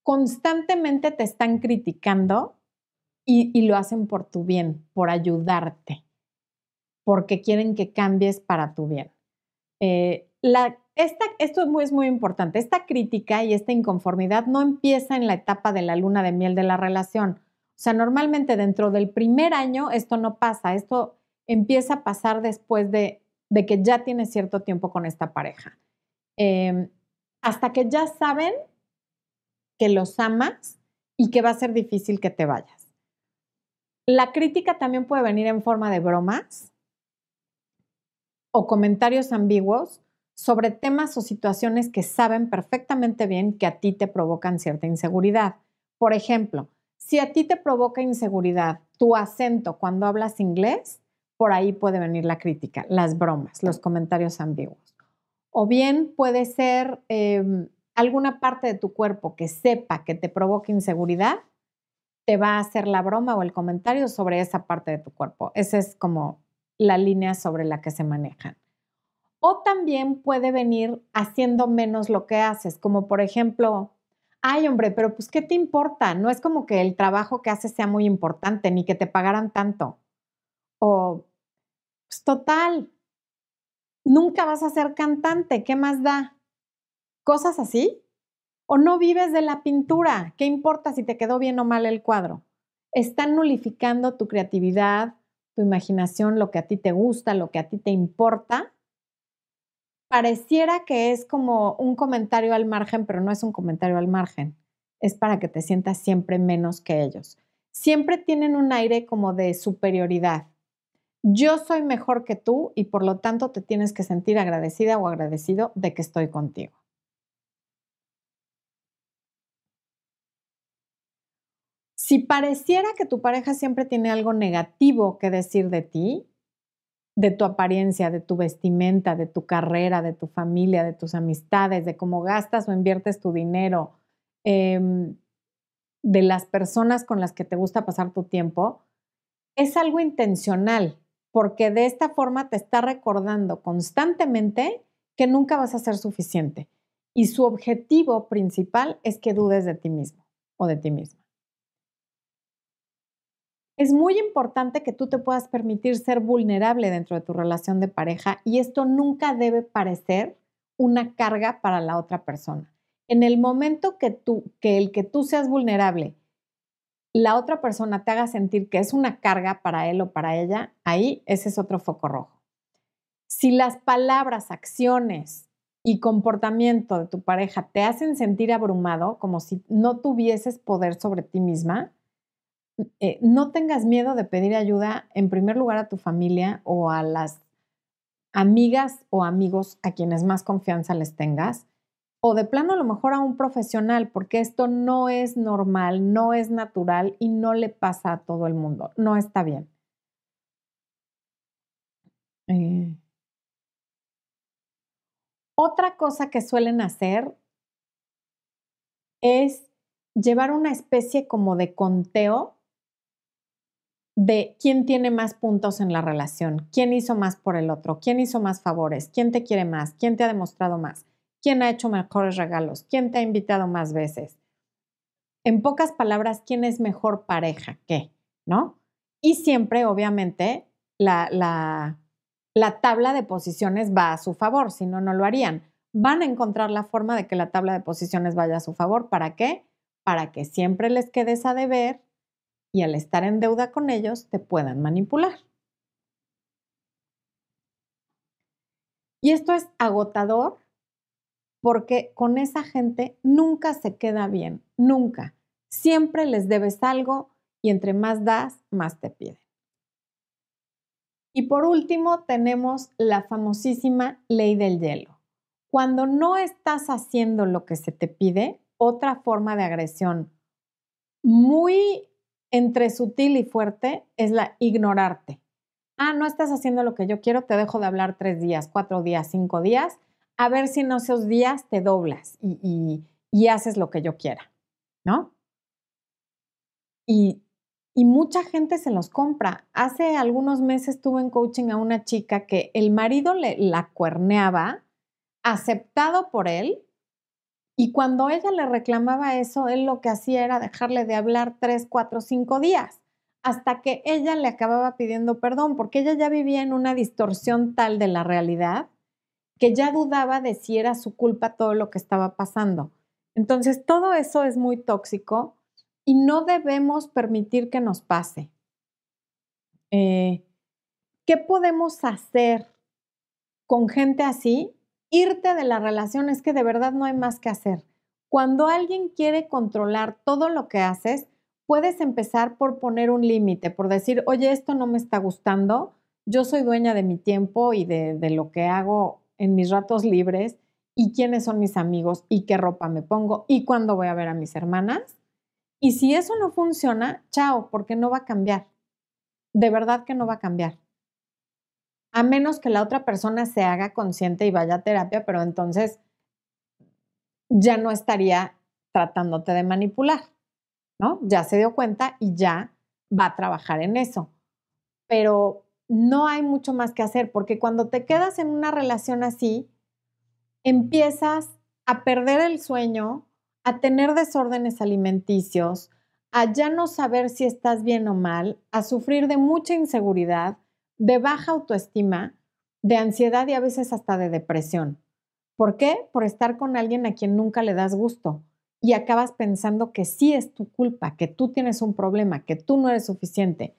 constantemente te están criticando y, lo hacen por tu bien, por ayudarte, porque quieren que cambies para tu bien. Eh, esto es muy, es muy importante. Esta crítica y esta inconformidad no empieza en la etapa de la luna de miel de la relación. O sea, normalmente dentro del primer año esto no pasa. Esto empieza a pasar después de de que ya tienes cierto tiempo con esta pareja. Em, hasta que ya saben que los amas y que va a ser difícil que te vayas. La crítica también puede venir en forma de bromas o comentarios ambiguos sobre temas o situaciones que saben perfectamente bien que a ti te provocan cierta inseguridad. Por ejemplo, si a ti te provoca inseguridad tu acento cuando hablas inglés, por ahí puede venir la crítica, las bromas, los comentarios ambiguos. O bien puede ser em, alguna parte de tu cuerpo que sepa que te provoca inseguridad, te va a hacer la broma o el comentario sobre esa parte de tu cuerpo. Esa es como la línea sobre la que se manejan. O también puede venir haciendo menos lo que haces, como por ejemplo, ay hombre, pero pues ¿qué te importa? No es como que el trabajo que haces sea muy importante, ni que te pagaran tanto. O pues, total, nunca vas a ser cantante, ¿qué más da? Cosas así. O no vives de la pintura, ¿qué importa si te quedó bien o mal el cuadro? Están nulificando tu creatividad, tu imaginación, lo que a ti te gusta, lo que a ti te importa. Pareciera que es como un comentario al margen, pero no es un comentario al margen. Es para que te sientas siempre menos que ellos. Siempre tienen un aire como de superioridad yo soy mejor que tú y por lo tanto te tienes que sentir agradecida o agradecido de que estoy contigo. Si pareciera que tu pareja siempre tiene algo negativo que decir de ti, de tu apariencia, de tu vestimenta, de tu carrera, de tu familia, de tus amistades, de cómo gastas o inviertes tu dinero, em, de las personas con las que te gusta pasar tu tiempo, es algo intencional porque de esta forma te está recordando constantemente que nunca vas a ser suficiente. Y su objetivo principal es que dudes de ti mismo o de ti misma. Es muy importante que tú te puedas permitir ser vulnerable dentro de tu relación de pareja y esto nunca debe parecer una carga para la otra persona. En el momento que tú que el que tú seas vulnerable la otra persona te haga sentir que es una carga para él o para ella, ahí ese es otro foco rojo. Si las palabras, acciones y comportamiento de tu pareja te hacen sentir abrumado, como si no tuvieses poder sobre ti misma, eh, no tengas miedo de pedir ayuda en primer lugar a tu familia o a las amigas o amigos a quienes más confianza les tengas, o de plano a lo mejor a un profesional, porque esto no es normal, no es natural y no le pasa a todo el mundo, no está bien. Eh, otra cosa que suelen hacer es llevar una especie como de conteo de quién tiene más puntos en la relación, quién hizo más por el otro, quién hizo más favores, quién te quiere más, quién te ha demostrado más, quién ha hecho mejores regalos, quién te ha invitado más veces. En pocas palabras, quién es mejor pareja qué, ¿no? Y siempre, obviamente, la, la, la tabla de posiciones va a su favor, si no, no lo harían. Van a encontrar la forma de que la tabla de posiciones vaya a su favor. ¿Para qué? Para que siempre les quedes a deber y al estar en deuda con ellos te puedan manipular. Y esto es agotador porque con esa gente nunca se queda bien, nunca. Siempre les debes algo y entre más das, más te piden. Y por último, tenemos la famosísima ley del hielo. Cuando no estás haciendo lo que se te pide, otra forma de agresión muy entre sutil y fuerte es la ignorarte. Ah, no estás haciendo lo que yo quiero, te dejo de hablar tres días, cuatro días, cinco días, a ver si en esos días te doblas y, haces lo que yo quiera, ¿no? Y, y mucha gente se los compra. Hace algunos meses tuve en coaching a una chica que el marido le, la cuerneaba, aceptado por él, y cuando ella le reclamaba eso, él lo que hacía era dejarle de hablar tres, cuatro, cinco días, hasta que ella le acababa pidiendo perdón, porque ella ya vivía en una distorsión tal de la realidad que ya dudaba de si era su culpa todo lo que estaba pasando. Entonces, todo eso es muy tóxico y no debemos permitir que nos pase. Eh, ¿Qué podemos hacer con gente así? irte de la relación es que de verdad no hay más que hacer. Cuando alguien quiere controlar todo lo que haces, puedes empezar por poner un límite, por decir, oye, esto no me está gustando, yo soy dueña de mi tiempo y de, de lo que hago en mis ratos libres y quiénes son mis amigos y qué ropa me pongo y cuándo voy a ver a mis hermanas. Y si eso no funciona, chao, porque no va a cambiar. De verdad que no va a cambiar a menos que la otra persona se haga consciente y vaya a terapia, pero entonces ya no estaría tratándote de manipular, ¿no? Ya se dio cuenta y ya va a trabajar en eso. Pero no hay mucho más que hacer, porque cuando te quedas en una relación así, empiezas a perder el sueño, a tener desórdenes alimenticios, a ya no saber si estás bien o mal, a sufrir de mucha inseguridad, de baja autoestima, de ansiedad y a veces hasta de depresión. ¿Por qué? Por estar con alguien a quien nunca le das gusto y acabas pensando que sí es tu culpa, que tú tienes un problema, que tú no eres suficiente.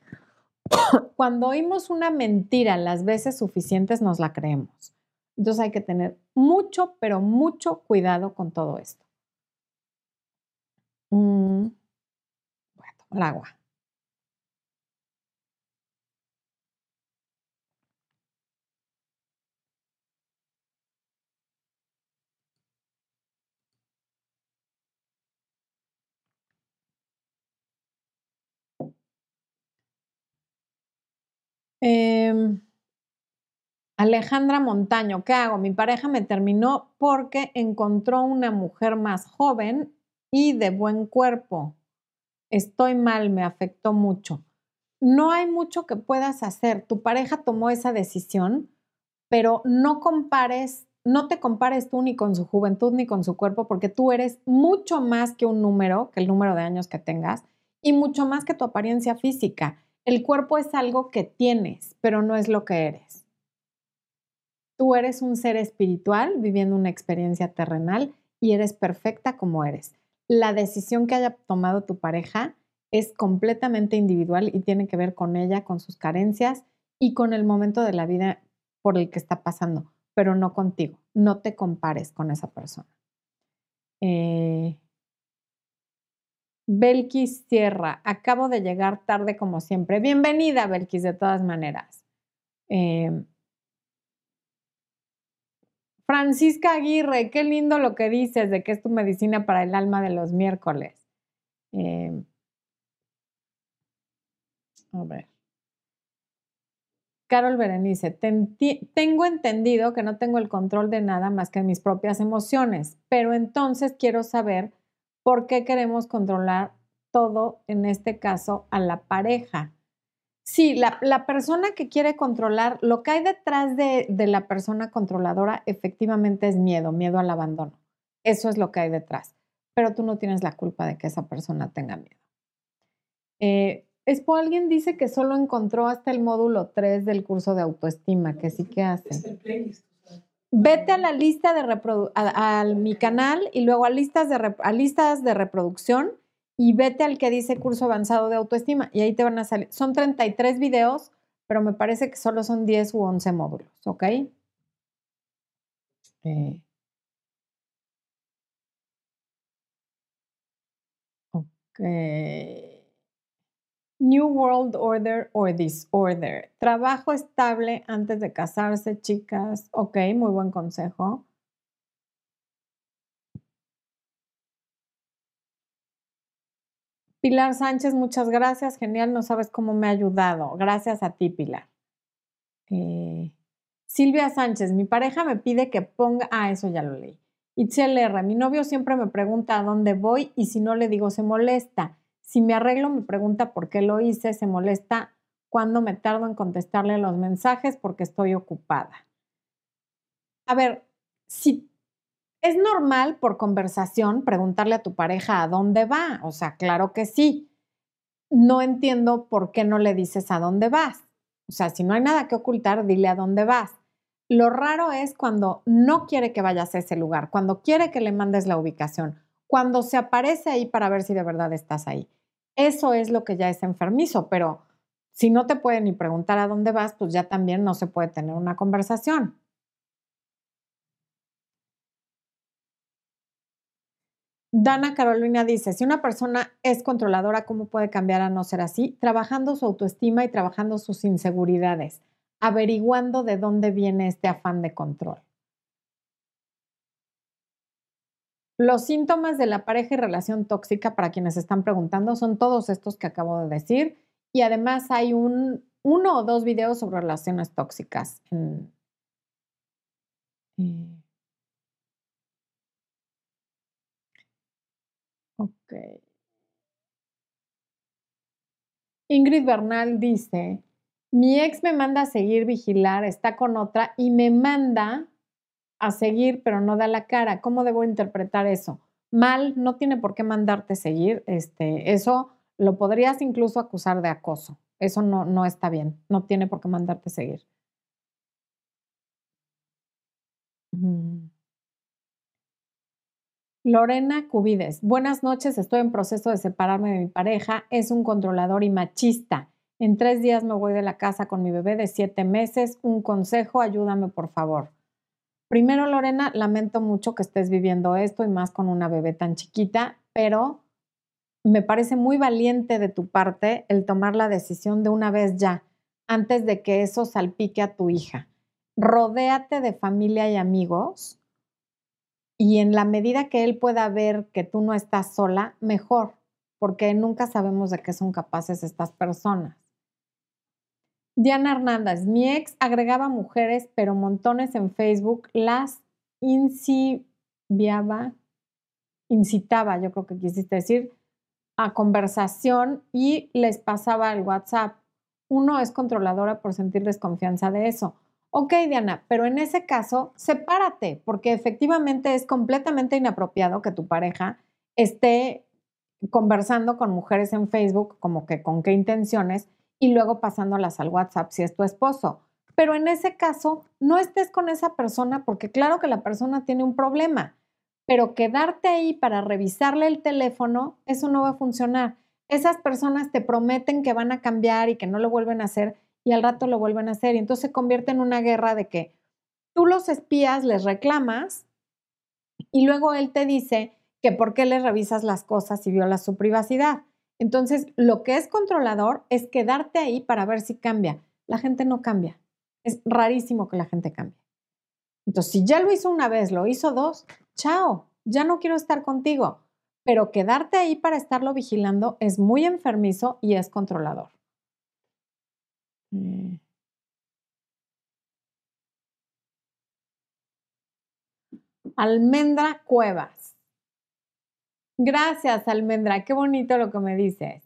Cuando oímos una mentira las veces suficientes nos la creemos. Entonces hay que tener mucho, pero mucho cuidado con todo esto. Mm, voy a tomar agua. Em, Alejandra Montaño, ¿qué hago? Mi pareja me terminó porque encontró una mujer más joven y de buen cuerpo. Estoy mal, me afectó mucho. No hay mucho que puedas hacer. Tu pareja tomó esa decisión, pero no compares, no te compares tú ni con su juventud ni con su cuerpo, porque tú eres mucho más que un número, que el número de años que tengas, y mucho más que tu apariencia física. El cuerpo es algo que tienes, pero no es lo que eres. Tú eres un ser espiritual viviendo una experiencia terrenal y eres perfecta como eres. La decisión que haya tomado tu pareja es completamente individual y tiene que ver con ella, con sus carencias y con el momento de la vida por el que está pasando. pero no contigo. No te compares con esa persona. Eh, Belkis Sierra, acabo de llegar tarde como siempre. Bienvenida, Belkis, de todas maneras. Eh, Francisca Aguirre, qué lindo lo que dices de que es tu medicina para el alma de los miércoles. Eh, a ver. Carol Berenice, tengo entendido que no tengo el control de nada más que mis propias emociones, pero entonces quiero saber por qué queremos controlar todo, en este caso, a la pareja. Sí, la, persona que quiere controlar, lo que hay detrás de, la persona controladora efectivamente es miedo, miedo al abandono. Eso es lo que hay detrás. Pero tú no tienes la culpa de que esa persona tenga miedo. Eh, Expo, alguien dice que solo encontró hasta el módulo 3 del curso de autoestima, que sí que hace. Vete a la lista de mi canal y luego a listas de, listas de reproducción y vete al que dice curso avanzado de autoestima y ahí te van a salir. Son 33 videos, pero me parece que solo son 10 u 11 módulos, ¿ok? Ok. New World Order or Disorder. Trabajo estable antes de casarse, chicas. Ok, muy buen consejo. Pilar Sánchez, muchas gracias. Genial, no sabes cómo me ha ayudado. Gracias a ti, Pilar. Eh, Silvia Sánchez, mi pareja me pide que ponga. Ah, eso ya lo leí. Itzel R, mi novio siempre me pregunta a dónde voy y si no le digo se molesta. Si me arreglo, me pregunta por qué lo hice, se molesta cuando me tardo en contestarle los mensajes porque estoy ocupada. A ver, si es normal por conversación preguntarle a tu pareja a dónde va, o sea, claro que sí. No entiendo por qué no le dices a dónde vas. O sea, si no hay nada que ocultar, dile a dónde vas. Lo raro es cuando no quiere que vayas a ese lugar, cuando quiere que le mandes la ubicación, cuando se aparece ahí para ver si de verdad estás ahí. Eso es lo que ya es enfermizo, pero si no te puede ni preguntar a dónde vas, pues ya también no se puede tener una conversación. Dana Carolina dice, si una persona es controladora, ¿cómo puede cambiar a no ser así? Trabajando su autoestima y trabajando sus inseguridades, averiguando de dónde viene este afán de control. Los síntomas de la pareja y relación tóxica, para quienes están preguntando, son todos estos que acabo de decir. Y además hay un, uno o dos videos sobre relaciones tóxicas. Eh, ok. Ingrid Bernal dice, mi ex me manda a seguir, vigilar, está con otra y me manda a seguir, pero no da la cara. ¿Cómo debo interpretar eso? Mal, no tiene por qué mandarte seguir. Este, eso lo podrías incluso acusar de acoso. Eso no, no está bien. No tiene por qué mandarte seguir. Lorena Cubides, buenas noches, estoy en proceso de separarme de mi pareja, es un controlador y machista. En tres días me voy de la casa con mi bebé de siete meses. Un consejo, ayúdame por favor. Primero, Lorena, lamento mucho que estés viviendo esto y más con una bebé tan chiquita, pero me parece muy valiente de tu parte el tomar la decisión de una vez ya, antes de que eso salpique a tu hija. Rodéate de familia y amigos y en la medida que él pueda ver que tú no estás sola, mejor, porque nunca sabemos de qué son capaces estas personas. Diana Hernández, mi ex agregaba mujeres, pero montones en Facebook, las incitaba, incitaba, yo creo que quisiste decir, a conversación y les pasaba el WhatsApp. Uno es controladora por sentir desconfianza de eso. Ok, Diana, pero en ese caso, sepárate, porque efectivamente es completamente inapropiado que tu pareja esté conversando con mujeres en Facebook, como que con qué intenciones, y luego pasándolas al WhatsApp si es tu esposo. Pero en ese caso, no estés con esa persona porque claro que la persona tiene un problema, pero quedarte ahí para revisarle el teléfono, eso no va a funcionar. Esas personas te prometen que van a cambiar y que no lo vuelven a hacer y al rato lo vuelven a hacer y entonces se convierte en una guerra de que tú los espías, les reclamas y luego él te dice que por qué le revisas las cosas y violas su privacidad. Entonces, lo que es controlador es quedarte ahí para ver si cambia. La gente no cambia. Es rarísimo que la gente cambie. Entonces, si ya lo hizo una vez, lo hizo dos, chao, ya no quiero estar contigo. Pero quedarte ahí para estarlo vigilando es muy enfermizo y es controlador. Mm. Almendra Cuevas. Gracias, Almendra. Qué bonito lo que me dices.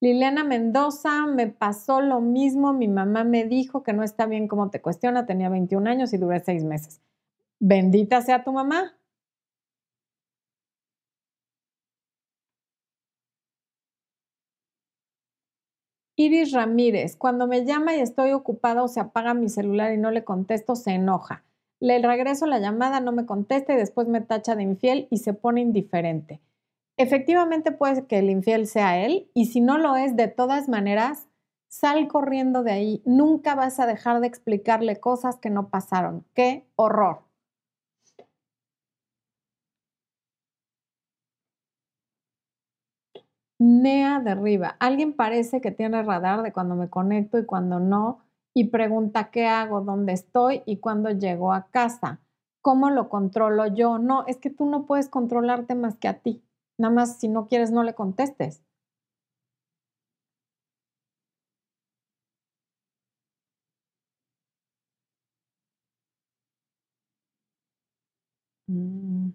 Liliana Mendoza, me pasó lo mismo. Mi mamá me dijo que no está bien como te cuestiona. Tenía 21 años y duré seis meses. Bendita sea tu mamá. Iris Ramírez, cuando me llama y estoy ocupada o se apaga mi celular y no le contesto, se enoja. Le regreso la llamada, no me contesta y después me tacha de infiel y se pone indiferente. Efectivamente puede que el infiel sea él y si no lo es, de todas maneras, sal corriendo de ahí. Nunca vas a dejar de explicarle cosas que no pasaron. ¡Qué horror! Nea derriba. Alguien parece que tiene radar de cuando me conecto y cuando no y pregunta qué hago, dónde estoy y cuándo llego a casa. ¿Cómo lo controlo yo? No, es que tú no puedes controlarte más que a ti. Nada más si no quieres no le contestes. Mm.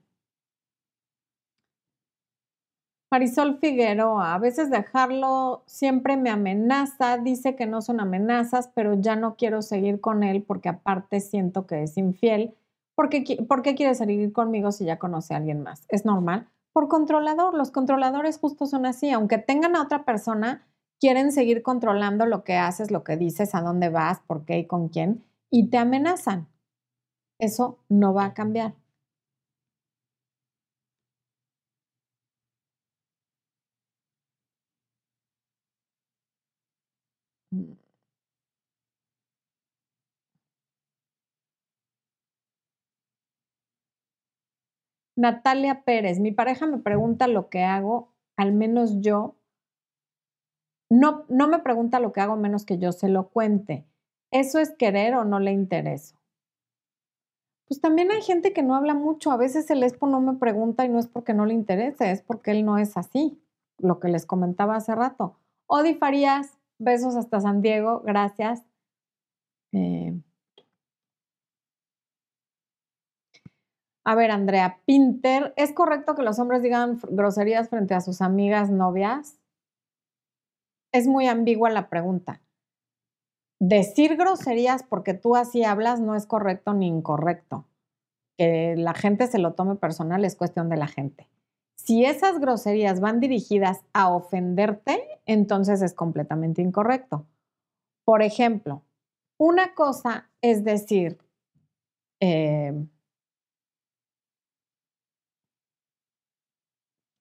Marisol Figueroa, a veces dejarlo siempre me amenaza, dice que no son amenazas, pero ya no quiero seguir con él porque aparte siento que es infiel. ¿Por qué, quiere seguir conmigo si ya conoce a alguien más? Es normal. Por controlador, los controladores justo son así, aunque tengan a otra persona, quieren seguir controlando lo que haces, lo que dices, a dónde vas, por qué y con quién, y te amenazan. Eso no va a cambiar. Natalia Pérez, mi pareja me pregunta lo que hago, al menos yo, no, no me pregunta lo que hago menos que yo se lo cuente. ¿Eso es querer o no le intereso? Pues también hay gente que no habla mucho. A veces el espo no me pregunta y no es porque no le interese, es porque él no es así. Lo que les comentaba hace rato. Odi Farías, besos hasta San Diego, gracias. Eh, A ver, Andrea, Pinter, ¿es correcto que los hombres digan groserías frente a sus amigas novias? Es muy ambigua la pregunta. Decir groserías porque tú así hablas no es correcto ni incorrecto. Que la gente se lo tome personal es cuestión de la gente. Si esas groserías van dirigidas a ofenderte, entonces es completamente incorrecto. Por ejemplo, una cosa es decir, eh,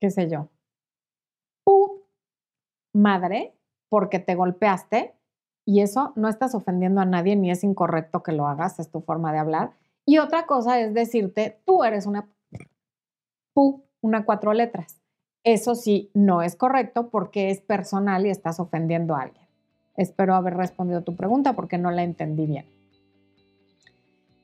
qué sé yo, ¡Pu! madre, porque te golpeaste y eso no estás ofendiendo a nadie ni es incorrecto que lo hagas, es tu forma de hablar. Y otra cosa es decirte, tú eres una pu, una cuatro letras. Eso sí, no es correcto porque es personal y estás ofendiendo a alguien. Espero haber respondido tu pregunta porque no la entendí bien.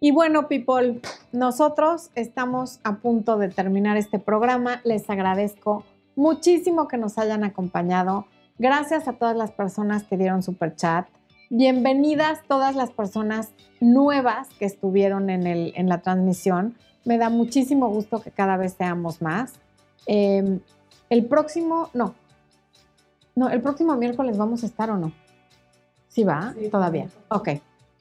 Y bueno, people, nosotros estamos a punto de terminar este programa. Les agradezco muchísimo que nos hayan acompañado. Gracias a todas las personas que dieron super chat. Bienvenidas todas las personas nuevas que estuvieron en, el, en la transmisión. Me da muchísimo gusto que cada vez seamos más. Em, el próximo, no, no, el próximo miércoles vamos a estar o no. ¿Sí va? Todavía. Ok.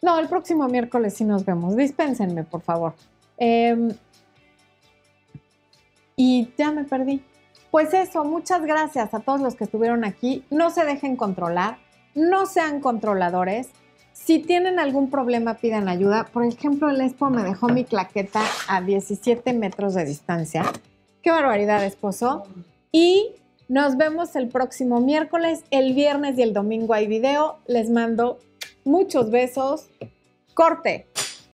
No, el próximo miércoles sí nos vemos. Dispénsenme, por favor. Em, y ya me perdí. Pues eso, muchas gracias a todos los que estuvieron aquí. No se dejen controlar, no sean controladores. Si tienen algún problema, pidan ayuda. Por ejemplo, el Expo me dejó mi claqueta a 17 metros de distancia. Qué barbaridad, esposo. Y nos vemos el próximo miércoles. El viernes y el domingo hay video. Les mando Muchos besos. Corte.